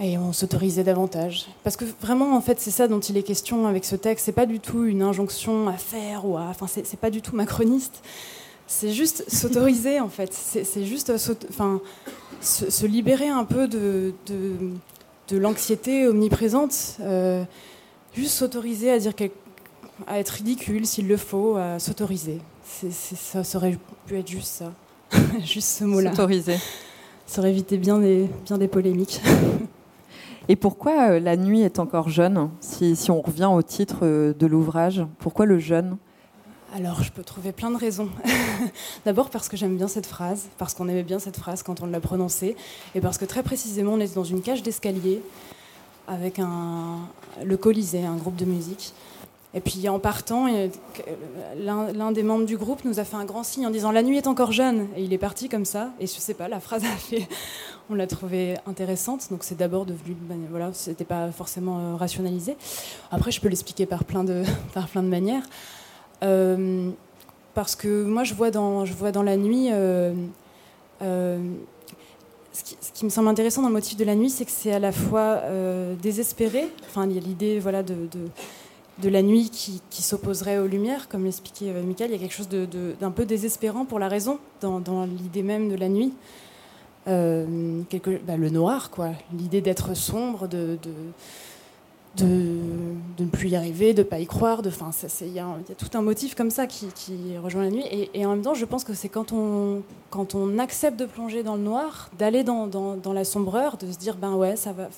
Speaker 4: et on s'autorisait davantage. Parce que vraiment, en fait, c'est ça dont il est question avec ce texte. C'est pas du tout une injonction à faire ou à, enfin, c'est pas du tout macroniste. C'est juste s'autoriser, en fait. C'est juste, enfin, se, se, libérer un peu de, de, de l'anxiété omniprésente, euh, juste s'autoriser à dire quelque, à être ridicule s'il le faut, à s'autoriser. Ça, ça aurait pu être juste ça, juste ce mot-là.
Speaker 7: S'autoriser.
Speaker 4: Ça aurait évité bien des, bien des polémiques.
Speaker 7: Et pourquoi euh, la nuit est encore jeune si, si on revient au titre euh, de l'ouvrage, pourquoi le jeune?
Speaker 4: Alors, je peux trouver plein de raisons. D'abord parce que j'aime bien cette phrase, parce qu'on aimait bien cette phrase quand on l'a prononcée, et parce que très précisément, on est dans une cage d'escalier avec le Colisée, un groupe de musique. Et puis en partant, l'un des membres du groupe nous a fait un grand signe en disant La nuit est encore jeune. Et il est parti comme ça. Et je sais pas, la phrase a fait. On l'a trouvée intéressante. Donc c'est d'abord devenu. Voilà, c'était pas forcément rationalisé. Après, je peux l'expliquer par, par plein de manières. Euh, parce que moi, je vois dans, je vois dans la nuit. Euh, euh, ce, qui, me semble intéressant dans le motif de la nuit, c'est que c'est à la fois désespéré. Enfin, il y a l'idée voilà, de, de, la nuit qui, qui s'opposerait aux lumières, comme l'expliquait Michael. Il y a quelque chose d'un de, peu désespérant pour la raison dans, l'idée même de la nuit. Quelque, bah, le noir, quoi. L'idée d'être sombre, de de, ne plus y arriver, de ne pas y croire. Il y, a tout un motif comme ça qui, rejoint la nuit. Et, en même temps, je pense que c'est quand on, quand on accepte de plonger dans le noir, d'aller dans, dans, la sombreur, de se dire, ben ouais, ça va.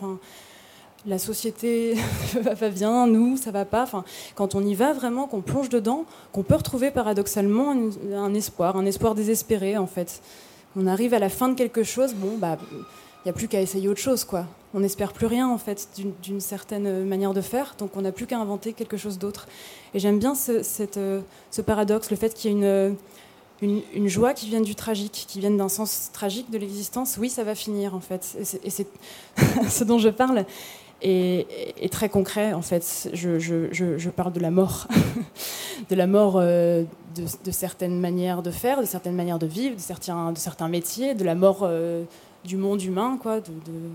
Speaker 4: La société va bien, nous, ça va pas. Enfin, quand on y va vraiment, qu'on plonge dedans, qu'on peut retrouver paradoxalement un, un, espoir, un espoir désespéré en fait. On arrive à la fin de quelque chose, bon, bah, n'y a plus qu'à essayer autre chose, quoi on n'espère plus rien en fait d'une certaine manière de faire, donc on n'a plus qu'à inventer quelque chose d'autre. Et j'aime bien ce, ce, paradoxe, le fait qu'il y ait une, une, joie qui vienne du tragique, qui vienne d'un sens tragique de l'existence. Oui, ça va finir en fait, et c'est ce dont je parle est, très concret en fait. Je, parle de la mort, de la mort euh, de, certaines manières de faire, de certaines manières de vivre, de certains, métiers, de la mort. Euh, du monde humain, quoi, de,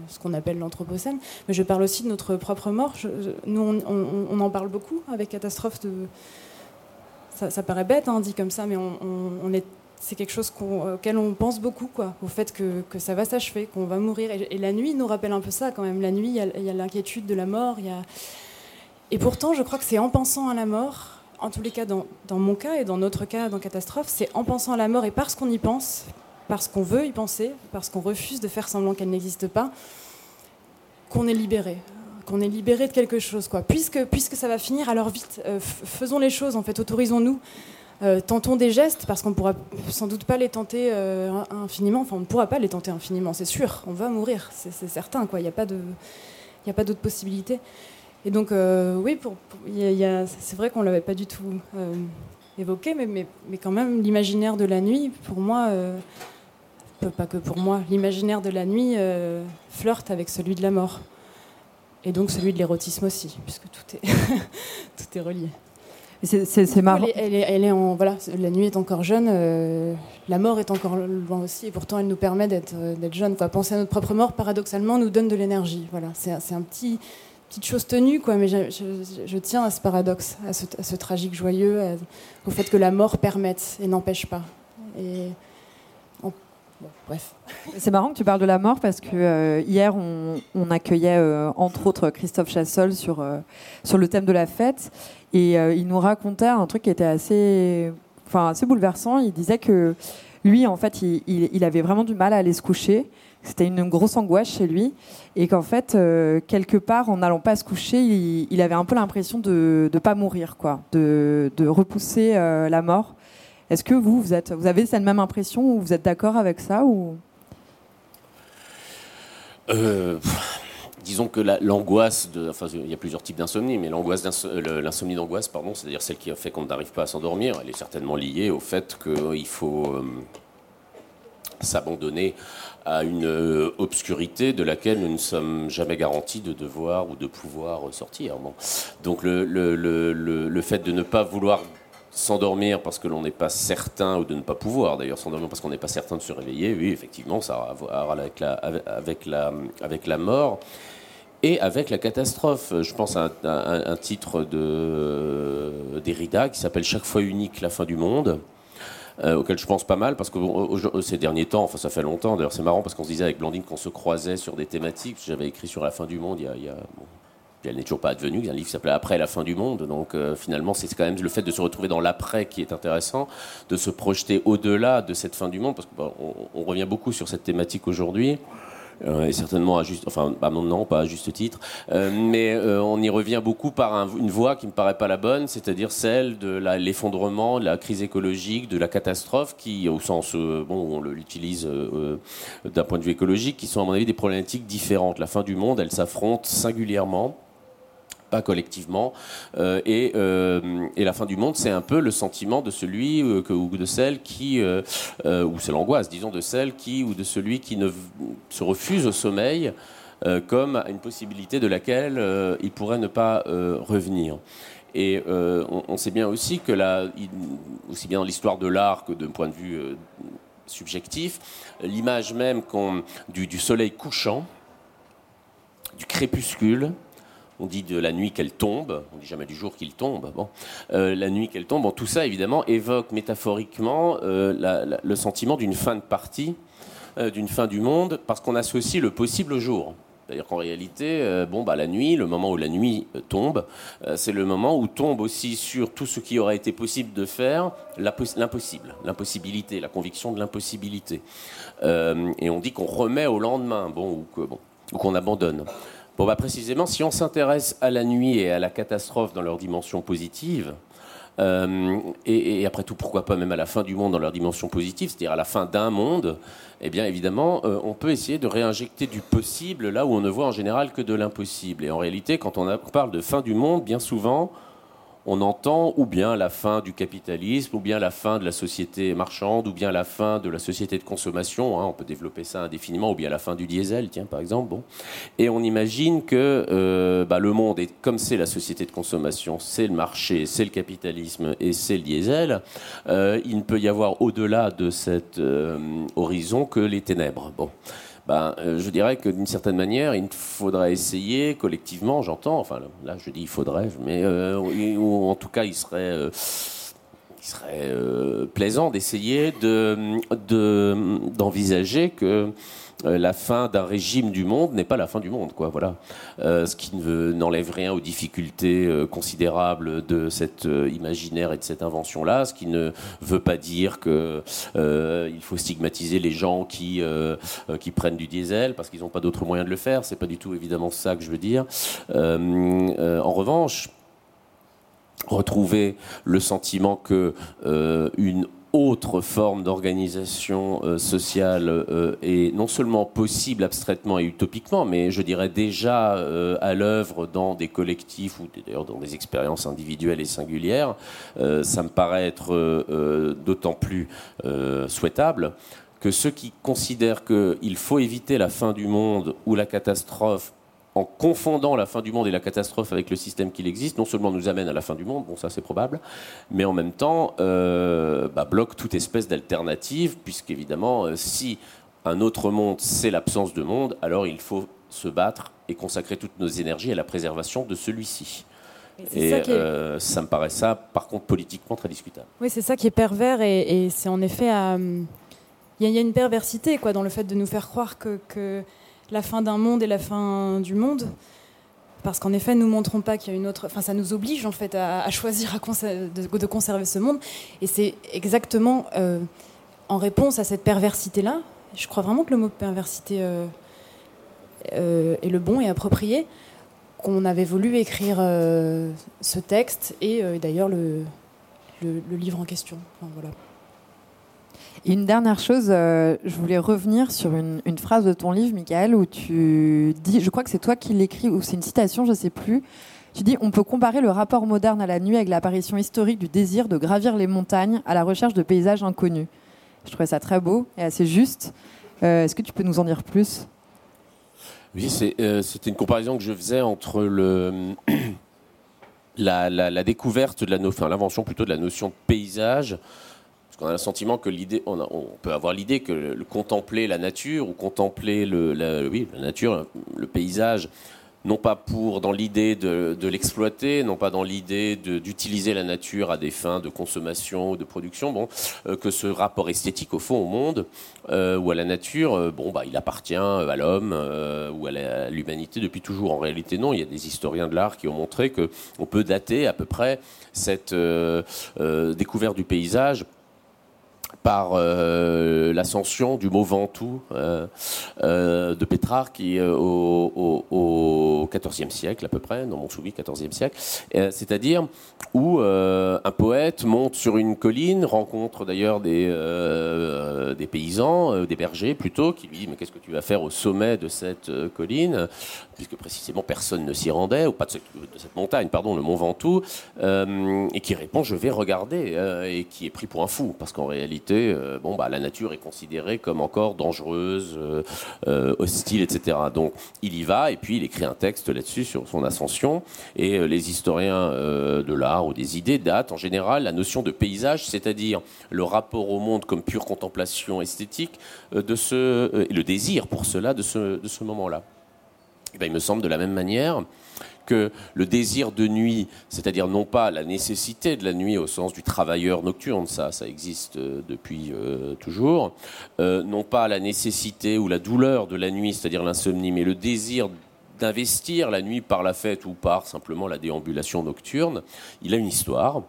Speaker 4: ce qu'on appelle l'anthropocène. Mais je parle aussi de notre propre mort. Nous, on, en parle beaucoup avec Catastrophe de, Ça, paraît bête, hein, dit comme ça, mais c'est quelque chose auquel on pense beaucoup, quoi, au fait que, ça va s'achever, qu'on va mourir. Et, la nuit nous rappelle un peu ça quand même. La nuit, il y a l'inquiétude de la mort. Et pourtant, je crois que c'est en pensant à la mort, en tous les cas dans, dans, mon cas et dans notre cas dans Catastrophe, c'est en pensant à la mort et parce qu'on y pense, parce qu'on veut y penser, parce qu'on refuse de faire semblant qu'elle n'existe pas, qu'on est libéré qu'on est libéré de quelque chose. Quoi. Puisque, puisque ça va finir, alors vite, euh, faisons les choses, en fait, autorisons-nous. Euh, tentons des gestes parce qu'on ne pourra sans doute pas les tenter euh, infiniment. Enfin, on ne pourra pas les tenter infiniment, c'est sûr. On va mourir, c'est certain. Il n'y a pas d'autre possibilité. Et donc, oui, c'est vrai qu'on ne l'avait pas du tout évoqué, mais, mais, mais, quand même, l'imaginaire de la nuit, pour moi, pas que pour moi, l'imaginaire de la nuit flirte avec celui de la mort. Et donc celui de l'érotisme aussi, puisque tout est, tout est relié.
Speaker 7: C'est marrant.
Speaker 4: Elle est, elle, est, en, voilà, la nuit est encore jeune, euh, la mort est encore loin aussi, et pourtant elle nous permet d'être euh, jeune. Quoi. Penser à notre propre mort, paradoxalement, nous donne de l'énergie. Voilà, c'est un petit petite chose tenue, quoi, mais je, je, tiens à ce paradoxe, à ce, à ce tragique joyeux, au fait que la mort permette et n'empêche pas. Et
Speaker 7: C'est marrant que tu parles de la mort parce que euh, hier on, accueillait euh, entre autres Christophe Chassol sur, euh, sur le thème de la fête et il nous racontait un truc qui était assez, enfin, assez bouleversant. Il disait que lui en fait il, il, avait vraiment du mal à aller se coucher. C'était une grosse angoisse chez lui et qu'en fait quelque part en n'allant pas se coucher il, avait un peu l'impression de ne pas mourir quoi, de, de repousser la mort. Est-ce que vous, vous, êtes, vous avez cette même impression ou vous êtes d'accord avec ça ou?
Speaker 6: Euh, disons que l'angoisse, enfin, il y a plusieurs types d'insomnie, mais l'angoisse, euh, l'insomnie d'angoisse, pardon, c'est-à-dire celle qui fait qu'on n'arrive pas à s'endormir, elle est certainement liée au fait qu'il faut euh, s'abandonner à une obscurité de laquelle nous ne sommes jamais garantis de devoir ou de pouvoir sortir. Donc le, le, le, le, fait de ne pas vouloir S'endormir parce que l'on n'est pas certain, ou de ne pas pouvoir d'ailleurs s'endormir parce qu'on n'est pas certain de se réveiller, oui, effectivement, ça a à voir avec la, avec la, avec la mort et avec la catastrophe. Je pense à un, titre de Derrida qui s'appelle Chaque fois unique, la fin du monde. Euh, auquel je pense pas mal parce que ces derniers temps, enfin ça fait longtemps, d'ailleurs c'est marrant parce qu'on se disait avec Blandine qu'on se croisait sur des thématiques. J'avais écrit sur la fin du monde il y a elle n'est toujours pas advenue. Il y a un livre qui s'appelait Après la fin du monde. Donc euh, finalement, c'est quand même le fait de se retrouver dans l'après qui est intéressant, de se projeter au-delà de cette fin du monde, parce qu'on on revient beaucoup sur cette thématique aujourd'hui. Euh, et certainement à juste, enfin, bah, non, pas à juste titre, euh, mais on y revient beaucoup par une voie qui me paraît pas la bonne, c'est-à-dire celle de l'effondrement, de la crise écologique, de la catastrophe, qui, au sens, bon, on l'utilise d'un point de vue écologique, qui sont à mon avis des problématiques différentes. La fin du monde, elle s'affronte singulièrement pas collectivement. Euh, et, euh, et, la fin du monde, c'est un peu le sentiment de celui euh, que, ou de celle qui, ou c'est l'angoisse, disons, de celle qui ou de celui qui ne se refuse au sommeil comme une possibilité de laquelle il pourrait ne pas revenir. Et on, sait bien aussi que là, aussi bien dans l'histoire de l'art que d'un point de vue subjectif, l'image même du soleil couchant, du crépuscule, on dit de la nuit qu'elle tombe, on dit jamais du jour qu'il tombe. Euh, la nuit qu'elle tombe, tout ça évidemment évoque métaphoriquement euh, le sentiment d'une fin de partie, euh, d'une fin du monde, parce qu'on associe le possible au jour. C'est-à-dire qu'en réalité, bon, bah, la nuit, le moment où la nuit tombe, c'est le moment où tombe aussi sur tout ce qui aurait été possible de faire l'impossible, l'impossibilité, la conviction de l'impossibilité. et on dit qu'on remet au lendemain, bon, ou qu'on abandonne. Bon, bah, précisément, si on s'intéresse à la nuit et à la catastrophe dans leur dimension positive, euh, et, après tout, pourquoi pas même à la fin du monde dans leur dimension positive, c'est-à-dire à la fin d'un monde, eh bien évidemment, euh, on peut essayer de réinjecter du possible là où on ne voit en général que de l'impossible. Et en réalité, quand on parle de fin du monde, bien souvent, on entend ou bien la fin du capitalisme, ou bien la fin de la société marchande, ou bien la fin de la société de consommation. Hein, on peut développer ça indéfiniment, ou bien la fin du diesel, tiens, par exemple. Et on imagine que euh, bah, le monde, est, comme c'est la société de consommation, c'est le marché, c'est le capitalisme et c'est le diesel, euh, il ne peut y avoir au-delà de cet euh, horizon que les ténèbres. Bon. Ben, euh, je dirais que d'une certaine manière, il faudrait essayer collectivement, j'entends, enfin là je dis il faudrait, mais euh, en tout cas il serait, euh, il serait plaisant d'essayer d'envisager de, que euh, la fin d'un régime du monde n'est pas la fin du monde, quoi. Voilà, euh, ce qui n'enlève rien aux difficultés considérables de cet imaginaire et de cette invention-là, ce qui ne veut pas dire que il faut stigmatiser les gens qui qui prennent du diesel parce qu'ils n'ont pas d'autre moyen de le faire. C'est pas du tout évidemment ça que je veux dire. en revanche retrouver le sentiment que euh, une autre forme d'organisation euh, sociale euh, est non seulement possible abstraitement et utopiquement, mais je dirais déjà à l'œuvre dans des collectifs ou d'ailleurs dans des expériences individuelles et singulières, ça me paraît être d'autant plus souhaitable que ceux qui considèrent qu'il faut éviter la fin du monde ou la catastrophe en confondant la fin du monde et la catastrophe avec le système qu'il existe, non seulement nous amène à la fin du monde, bon ça c'est probable, mais en même temps euh, bah, bloque toute espèce d'alternative, puisqu'évidemment euh, si un autre monde c'est l'absence de monde, alors il faut se battre et consacrer toutes nos énergies à la préservation de celui-ci. Et, ça, euh, ça, me paraît ça, par contre, politiquement très discutable.
Speaker 4: Oui, c'est ça qui est pervers et, c'est en effet... Il y, a une perversité quoi, dans le fait de nous faire croire que, que la fin d'un monde et la fin du monde. Parce qu'en effet, nous montrons pas qu'il y a une autre. Enfin, ça nous oblige en fait à, choisir de, conserver ce monde. Et c'est exactement euh, en réponse à cette perversité-là. Je crois vraiment que le mot perversité euh, euh, est le bon et approprié. Qu'on avait voulu écrire ce texte et d'ailleurs le, le, livre en question. voilà
Speaker 7: une dernière chose, euh, je voulais revenir sur une, phrase de ton livre, Michael, où tu dis, je crois que c'est toi qui l'écris, ou c'est une citation, je ne sais plus. Tu dis, on peut comparer le rapport moderne à la nuit avec l'apparition historique du désir de gravir les montagnes à la recherche de paysages inconnus. Je trouvais ça très beau et assez juste. Euh, est-ce que tu peux nous en dire plus?
Speaker 6: Oui, euh, c'était une comparaison que je faisais entre la, découverte de la, enfin, l'invention plutôt de la notion de paysage on a le sentiment que l'idée, on, peut avoir l'idée que le, contempler la nature ou contempler le, la, oui, la nature, le paysage, non pas pour dans l'idée de, l'exploiter, non pas dans l'idée d'utiliser la nature à des fins de consommation ou de production, bon, euh, que ce rapport esthétique au fond au monde euh, ou à la nature, euh, bon, bah, il appartient à l'homme ou à l'humanité depuis toujours. En réalité, non. Il y a des historiens de l'art qui ont montré que on peut dater à peu près cette découverte du paysage par euh, l'ascension du mot Ventoux euh, euh, de Pétrarque au, XIVe siècle à peu près, dans mon souvenir XIVe siècle, c'est-à-dire où un poète monte sur une colline, rencontre d'ailleurs des, paysans, des bergers plutôt, qui lui disent mais qu'est-ce que tu vas faire au sommet de cette colline? Puisque précisément personne ne s'y rendait, ou pas de cette, montagne, pardon, le mont Ventoux, et qui répond je vais regarder, et qui est pris pour un fou, parce qu'en réalité, euh, bon, bah, la nature est considérée comme encore dangereuse, hostile, etc. Donc il y va, et puis il écrit un texte là-dessus sur son ascension, et les historiens de l'art ou des idées datent en général la notion de paysage, c'est-à-dire le rapport au monde comme pure contemplation esthétique, de ce, et le désir pour cela de ce, de ce moment-là. Eh ben, il me semble de la même manière que le désir de nuit, c'est-à-dire non pas la nécessité de la nuit au sens du travailleur nocturne, ça, ça existe euh, depuis euh, toujours, euh, non pas la nécessité ou la douleur de la nuit, c'est-à-dire l'insomnie, mais le désir d'investir la nuit par la fête ou par simplement la déambulation nocturne, il a une histoire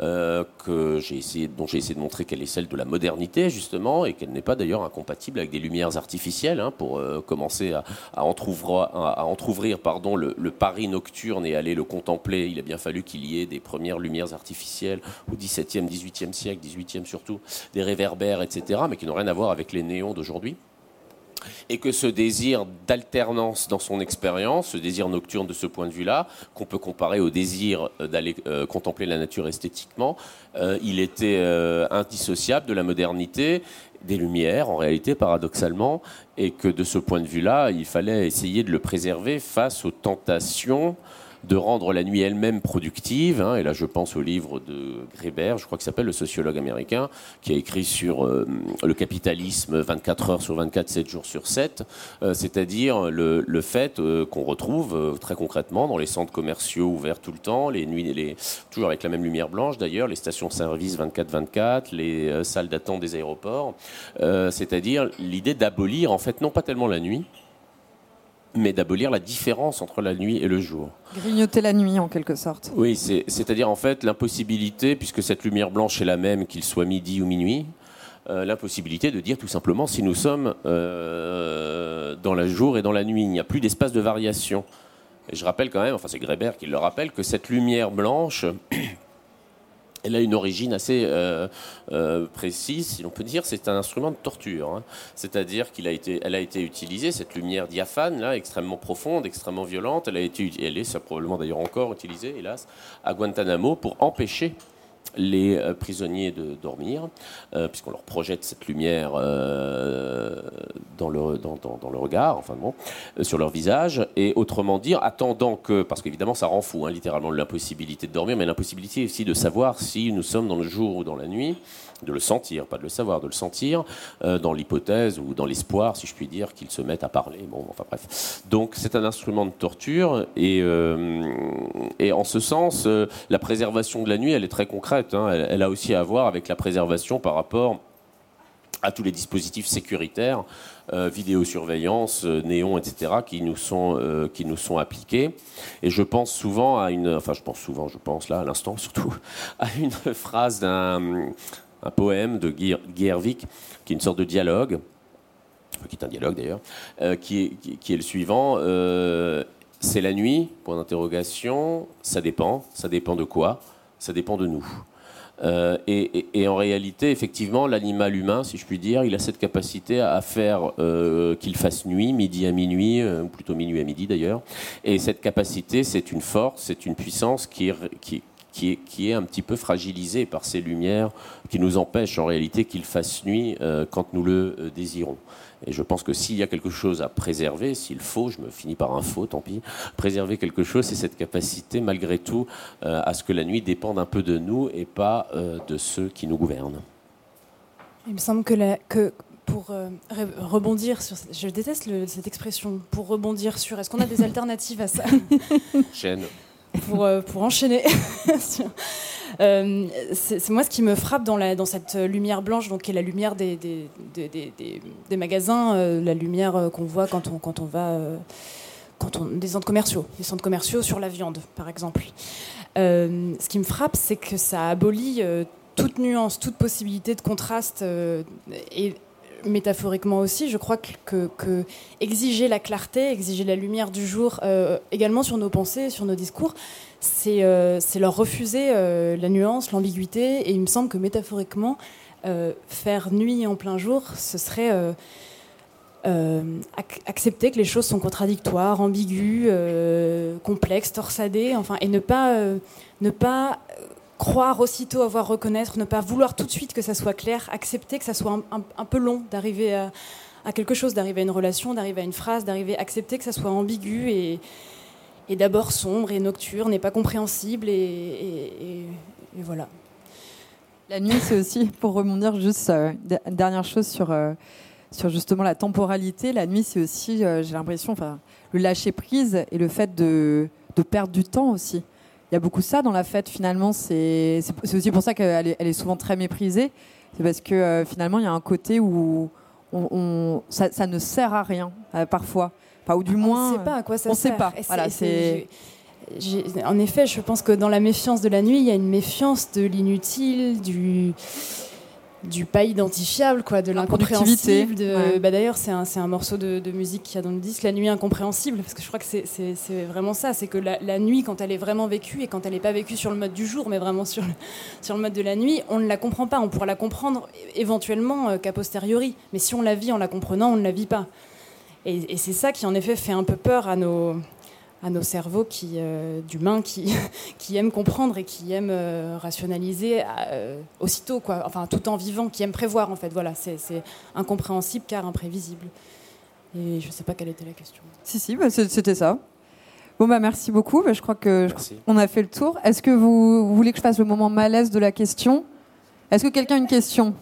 Speaker 6: euh, que j'ai essayé, dont j'ai essayé de montrer qu'elle est celle de la modernité justement et qu'elle n'est pas d'ailleurs incompatible avec des lumières artificielles hein, pour euh, commencer à, à, entrouvrir, pardon, le, le, Paris nocturne et aller le contempler. Il a bien fallu qu'il y ait des premières lumières artificielles au XVIIe, XVIIIe siècle, XVIIIe surtout, des réverbères, etc., mais qui n'ont rien à voir avec les néons d'aujourd'hui et que ce désir d'alternance dans son expérience, ce désir nocturne de ce point de vue-là, qu'on peut comparer au désir euh, d'aller euh, contempler la nature esthétiquement, euh, il était indissociable de la modernité, des Lumières, en réalité, paradoxalement, et que de ce point de vue-là, il fallait essayer de le préserver face aux tentations de rendre la nuit elle-même productive. Hein, et là, je pense au livre de Greber, je crois qu'il s'appelle le sociologue américain, qui a écrit sur euh, le capitalisme 24 heures sur 24, 7 jours sur 7, euh, c'est-à-dire le, fait euh, qu'on retrouve très concrètement dans les centres commerciaux ouverts tout le temps, les nuits, toujours avec la même lumière blanche d'ailleurs, les stations-service 24-24, les salles d'attente des aéroports, c'est-à-dire l'idée d'abolir en fait non pas tellement la nuit, mais d'abolir la différence entre la nuit et le jour.
Speaker 7: Grignoter la nuit en quelque sorte.
Speaker 6: Oui, c'est-à-dire en fait l'impossibilité, puisque cette lumière blanche est la même qu'il soit midi ou minuit, euh, l'impossibilité de dire tout simplement si nous sommes euh, dans le jour et dans la nuit. Il n'y a plus d'espace de variation. Et je rappelle quand même, enfin c'est Greber qui le rappelle, que cette lumière blanche elle a une origine assez euh, euh, précise, si l'on peut dire. C'est un instrument de torture. Hein. C'est-à-dire qu'elle a été, utilisée, cette lumière diaphane, là, extrêmement profonde, extrêmement violente. Elle a été, elle est probablement d'ailleurs encore utilisée, hélas, à Guantanamo pour empêcher les euh, prisonniers de dormir, euh, puisqu'on leur projette cette lumière euh, dans, le, regard, enfin bon, sur leur visage, et autrement dire, attendant que, parce qu'évidemment ça rend fou, hein, littéralement l'impossibilité de dormir, mais l'impossibilité aussi de savoir si nous sommes dans le jour ou dans la nuit, de le sentir, pas de le savoir, de le sentir, euh, dans l'hypothèse ou dans l'espoir, si je puis dire, qu'ils se mettent à parler. Bon, enfin bref. Donc c'est un instrument de torture et, euh, et en ce sens, euh, la préservation de la nuit, elle est très concrète. Hein. Elle, a aussi à voir avec la préservation par rapport à tous les dispositifs sécuritaires, vidéosurveillance, néon, etc., qui nous sont qui nous sont appliqués. Et je pense souvent à une, enfin je pense souvent, je pense là à l'instant surtout à une phrase d'un un poème de Guervik, qui est une sorte de dialogue, qui est un dialogue d'ailleurs, euh, qui, est, le suivant. Euh, c'est la nuit, point d'interrogation, ça dépend. Ça dépend de quoi Ça dépend de nous. Euh, et, en réalité, effectivement, l'animal humain, si je puis dire, il a cette capacité à faire qu'il fasse nuit, midi à minuit, ou plutôt minuit à midi d'ailleurs. Et cette capacité, c'est une force, c'est une puissance qui, qui est, un petit peu fragilisé par ces lumières qui nous empêchent en réalité qu'il fasse nuit euh, quand nous le euh, désirons. Et je pense que s'il y a quelque chose à préserver, s'il faut, je me finis par un faux, tant pis, préserver quelque chose, c'est cette capacité, malgré tout, euh, à ce que la nuit dépende un peu de nous et pas de ceux qui nous gouvernent.
Speaker 4: Il me semble que, que pour rebondir sur. Je déteste cette expression. Pour rebondir sur. Est-ce qu'on a des alternatives à ça?
Speaker 6: Chaîne
Speaker 4: pour, euh, pour enchaîner. Euh, c'est moi ce qui me frappe dans, cette lumière blanche, donc qui est la lumière des, magasins, euh, la lumière qu'on voit quand on, va. des centres commerciaux, des centres commerciaux sur la viande, par exemple. ce qui me frappe, c'est que ça abolit toute nuance, toute possibilité de contraste et métaphoriquement aussi, je crois que, exiger la clarté, exiger la lumière du jour, euh, également sur nos pensées, sur nos discours, c'est euh, leur refuser euh, la nuance, l'ambiguïté. Et il me semble que métaphoriquement, faire nuit en plein jour, ce serait accepter que les choses sont contradictoires, ambiguës, complexes, torsadées, enfin, et ne pas, ne pas croire aussitôt avoir reconnaître, ne pas vouloir tout de suite que ça soit clair, accepter que ça soit un, peu long d'arriver à, quelque chose, d'arriver à une relation, d'arriver à une phrase, d'arriver à accepter que ça soit ambigu et, d'abord sombre et nocturne et pas compréhensible et, voilà.
Speaker 7: La nuit, c'est aussi, pour rebondir juste, euh, dernière chose sur, euh, sur justement la temporalité, la nuit, c'est aussi, euh, j'ai l'impression, enfin, le lâcher prise et le fait de, de perdre du temps aussi il y a beaucoup ça dans la fête finalement. C'est aussi pour ça qu'elle est, elle est, souvent très méprisée. C'est parce que euh, finalement il y a un côté où on, ça, ne sert à rien euh, parfois. Enfin, ou du moins.
Speaker 4: On ne sait pas à quoi ça
Speaker 7: on
Speaker 4: sert.
Speaker 7: On ne sait pas. Voilà, c'est.
Speaker 4: En effet, je pense que dans la méfiance de la nuit, il y a une méfiance de l'inutile, du du pas identifiable, quoi, de l'incompréhensible. Bah, D'ailleurs, c'est un, un, morceau de, musique qu'il y a dans le disque, La nuit incompréhensible, parce que je crois que c'est vraiment ça, c'est que la, nuit, quand elle est vraiment vécue, et quand elle n'est pas vécue sur le mode du jour, mais vraiment sur le, sur le mode de la nuit, on ne la comprend pas. On pourra la comprendre éventuellement euh, qu'a posteriori, mais si on la vit en la comprenant, on ne la vit pas. Et, et c'est ça qui, en effet, fait un peu peur à nos, à nos cerveaux qui, euh, d'humains qui, qui aiment comprendre et qui aiment euh, rationaliser euh, aussitôt, quoi. Enfin, tout en vivant, qui aiment prévoir, en fait. Voilà, c'est, incompréhensible car imprévisible. Et je ne sais pas quelle était la question.
Speaker 7: Si, si, bah, c'était ça. Bon bah merci beaucoup. Bah, je crois que on a fait le tour. Est-ce que vous, voulez que je fasse le moment malaise de la question? Est-ce que quelqu'un a une question?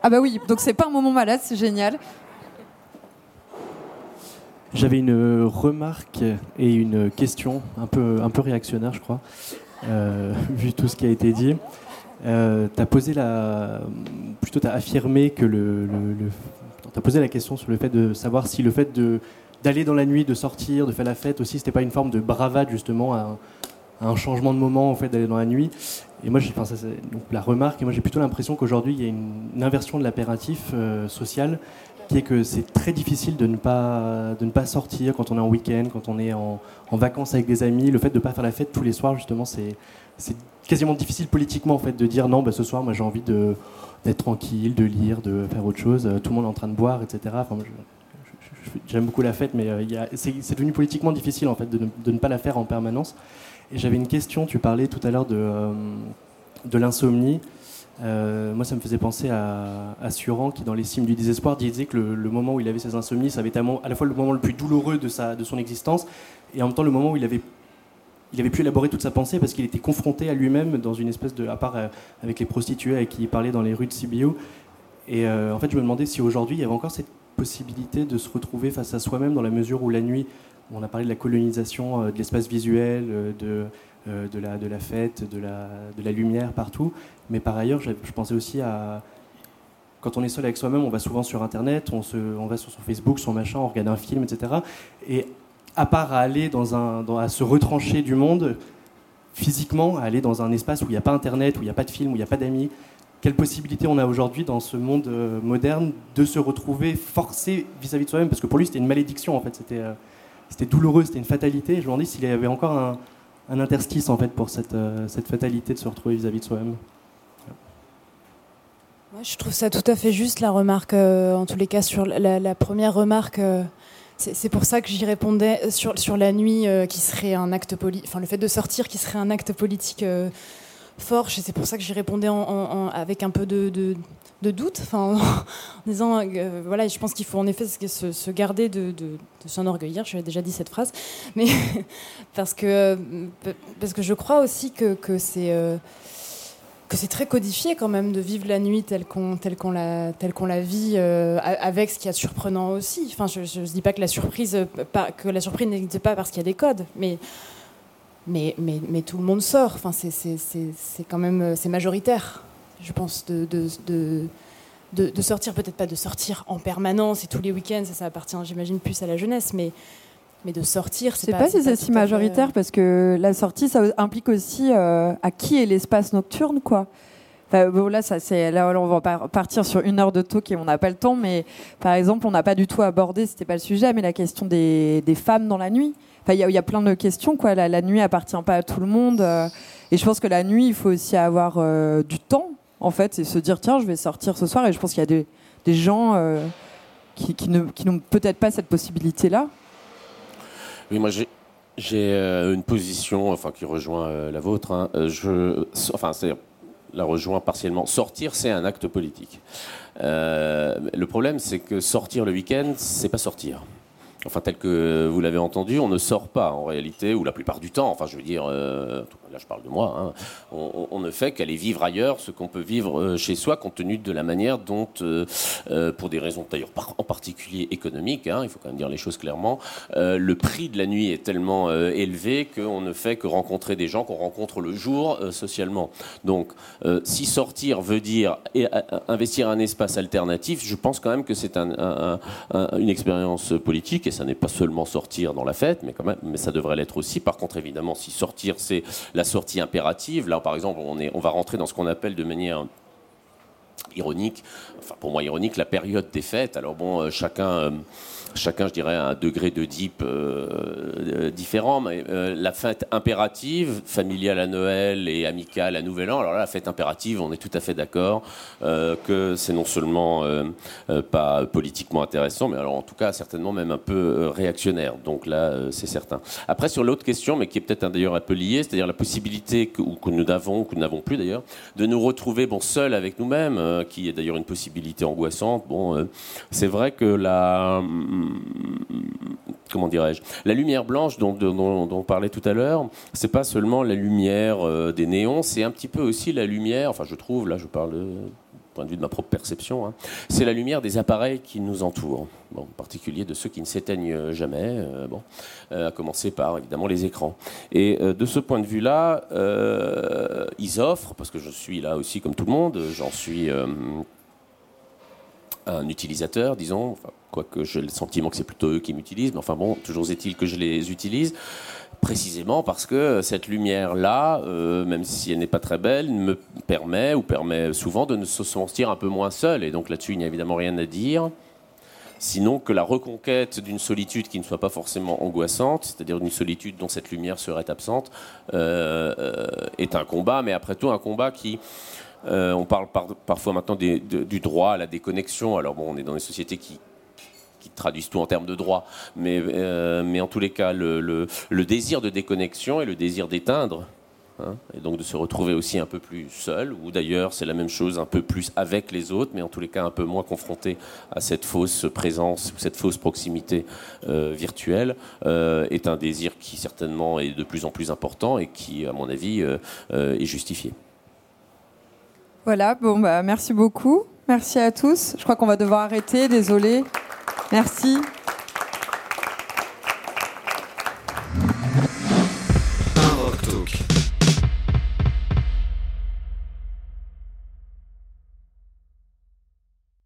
Speaker 7: Ah bah oui. Donc c'est pas un moment malaise, c'est génial.
Speaker 8: J'avais une remarque et une question un peu un peu réactionnaire, je crois, euh, vu tout ce qui a été dit. Euh, tu as posé la, plutôt as affirmé que le, le, posé la question sur le fait de savoir si le fait d'aller dans la nuit, de sortir, de faire la fête aussi, c'était pas une forme de bravade justement à un, changement de moment en fait d'aller dans la nuit. Et moi, enfin, la remarque, et moi j'ai plutôt l'impression qu'aujourd'hui il y a une, inversion de l'impératif euh, social qui est que c'est très difficile de ne pas de ne pas sortir quand on est en week-end, quand on est en, vacances avec des amis. Le fait de ne pas faire la fête tous les soirs, justement, c'est quasiment difficile politiquement en fait de dire non, bah, ce soir, moi j'ai envie de d'être tranquille, de lire, de faire autre chose. Tout le monde est en train de boire, etc. Enfin, j'aime beaucoup la fête, mais euh, c'est devenu politiquement difficile en fait de ne, pas la faire en permanence. Et j'avais une question. Tu parlais tout à l'heure de, euh, de l'insomnie. Euh, moi, ça me faisait penser à, à Suran, qui dans Les Cimes du désespoir disait que le, moment où il avait ses insomnies, ça avait été à la fois le moment le plus douloureux de, son existence, et en même temps le moment où il avait pu élaborer toute sa pensée parce qu'il était confronté à lui-même dans une espèce à part avec les prostituées avec qui il parlait dans les rues de Sibiu. Et en fait, je me demandais si aujourd'hui il y avait encore cette possibilité de se retrouver face à soi-même dans la mesure où la nuit, on a parlé de la colonisation euh, de l'espace visuel, euh, de, euh, de, la, fête, de la, lumière partout. Mais par ailleurs, je, pensais aussi à quand on est seul avec soi-même, on va souvent sur Internet, on, va sur son Facebook, son machin, on regarde un film, etc. Et à part à aller dans un, à se retrancher du monde, physiquement, à aller dans un espace où il n'y a pas Internet, où il n'y a pas de film, où il n'y a pas d'amis, quelle possibilité on a aujourd'hui dans ce monde euh, moderne de se retrouver forcé vis-à-vis de soi-même? Parce que pour lui, c'était une malédiction, en fait. C'était, euh, douloureux, c'était une fatalité. je me demandais s'il y avait encore un, interstice, en fait, pour cette, euh, cette fatalité de se retrouver vis-à-vis de soi-même.
Speaker 4: je trouve ça tout à fait juste, la remarque, en tous les cas, sur la, première remarque. c'est, pour ça que j'y répondais sur, sur la nuit qui serait un acte politique, enfin le fait de sortir qui serait un acte politique fort. C'est pour ça que j'y répondais avec un peu de, doute, enfin, en disant, euh, voilà, je pense qu'il faut en effet se, garder de, de, s'enorgueillir. Je l'ai déjà dit cette phrase, mais parce que parce que je crois aussi que, que c'est euh, que c'est très codifié quand même de vivre la nuit telle qu'on la telle qu'on la vit euh, avec ce qui est surprenant aussi. Enfin, je, ne dis pas que la surprise que la surprise n'existe pas parce qu'il y a des codes, mais mais, mais, mais, tout le monde sort. Enfin, c'est quand même c'est majoritaire, je pense, de, de, de, de sortir. Peut-être pas de sortir en permanence et tous les week-ends, ça, ça appartient, j'imagine, plus à la jeunesse, mais, mais de sortir.
Speaker 7: Je sais pas, si c'est si majoritaire, euh, parce que la sortie, ça implique aussi euh, à qui est l'espace nocturne, quoi. bon, là, ça, là, on va partir sur une heure de talk et on n'a pas le temps, mais par exemple, on n'a pas du tout abordé, c'était pas le sujet, mais la question des, des femmes dans la nuit il y, a plein de questions. Quoi. La, nuit appartient pas à tout le monde. Euh, et je pense que la nuit, il faut aussi avoir du temps, en fait, et se dire tiens, je vais sortir ce soir. Et je pense qu'il y a des, gens euh, qui, n'ont peut-être pas cette possibilité-là.
Speaker 6: Oui, moi j'ai. J'ai une position, enfin qui rejoint la vôtre. Hein. Je, enfin, la rejoint partiellement. Sortir, c'est un acte politique. le problème, c'est que sortir le week-end, c'est pas sortir. Enfin, tel que vous l'avez entendu, on ne sort pas en réalité, ou la plupart du temps, enfin je veux dire, euh, là je parle de moi, hein, on, ne fait qu'aller vivre ailleurs ce qu'on peut vivre euh, chez soi, compte tenu de la manière dont, euh, pour des raisons d'ailleurs en particulier économiques, hein, il faut quand même dire les choses clairement, le prix de la nuit est tellement élevé qu'on ne fait que rencontrer des gens qu'on rencontre le jour socialement. Donc, si sortir veut dire investir un espace alternatif, je pense quand même que c'est une expérience politique ça n'est pas seulement sortir dans la fête, mais quand même, mais ça devrait l'être aussi. Par contre, évidemment, si sortir c'est la sortie impérative, là par exemple, on, on va rentrer dans ce qu'on appelle de manière ironique, enfin pour moi ironique, la période des fêtes. Alors bon, euh, chacun euh, chacun, je dirais, un degré de deep euh, euh, différent. Mais euh, la fête impérative, familiale à Noël et amicale à Nouvel An, alors là, la fête impérative, on est tout à fait d'accord que c'est non seulement pas politiquement intéressant, mais alors en tout cas certainement même un peu réactionnaire. Donc là, c'est certain. Après, sur l'autre question, mais qui est peut-être d'ailleurs un peu liée, c'est-à-dire la possibilité que, que nous avons, que nous n'avons plus d'ailleurs, de nous retrouver bon seuls avec nous-mêmes, qui est d'ailleurs une possibilité angoissante. Bon, c'est vrai que la comment dirais-je La lumière blanche dont, on parlait tout à l'heure, c'est pas seulement la lumière euh, des néons, c'est un petit peu aussi la lumière. Enfin, je trouve, là, je parle de point de vue de ma propre perception, hein, c'est la lumière des appareils qui nous entourent, en particulier de ceux qui ne s'éteignent jamais, euh, euh, à commencer par évidemment les écrans. Et de ce point de vue-là, ils offrent, parce que je suis là aussi comme tout le monde, j'en suis un utilisateur, disons, quoique j'ai le sentiment que c'est plutôt eux qui m'utilisent, mais enfin bon, toujours est-il que je les utilise, précisément parce que cette lumière-là, euh, même si elle n'est pas très belle, me permet, ou permet souvent, de se sentir un peu moins seul. Et donc là-dessus, il n'y a évidemment rien à dire. Sinon que la reconquête d'une solitude qui ne soit pas forcément angoissante, c'est-à-dire une solitude dont cette lumière serait absente, euh, euh, est un combat, mais après tout un combat qui on parle parfois maintenant du droit à la déconnexion. Alors bon, on est dans des sociétés qui, traduisent tout en termes de droit, mais, euh, en tous les cas, le, désir de déconnexion et le désir d'éteindre, hein, et donc de se retrouver aussi un peu plus seul, ou d'ailleurs c'est la même chose, un peu plus avec les autres, mais en tous les cas un peu moins confronté à cette fausse présence, cette fausse proximité euh, virtuelle, est un désir qui certainement est de plus en plus important et qui, à mon avis, est justifié.
Speaker 7: Voilà, bon, bah, merci beaucoup. Merci à tous. Je crois qu'on va devoir arrêter, désolé. Merci.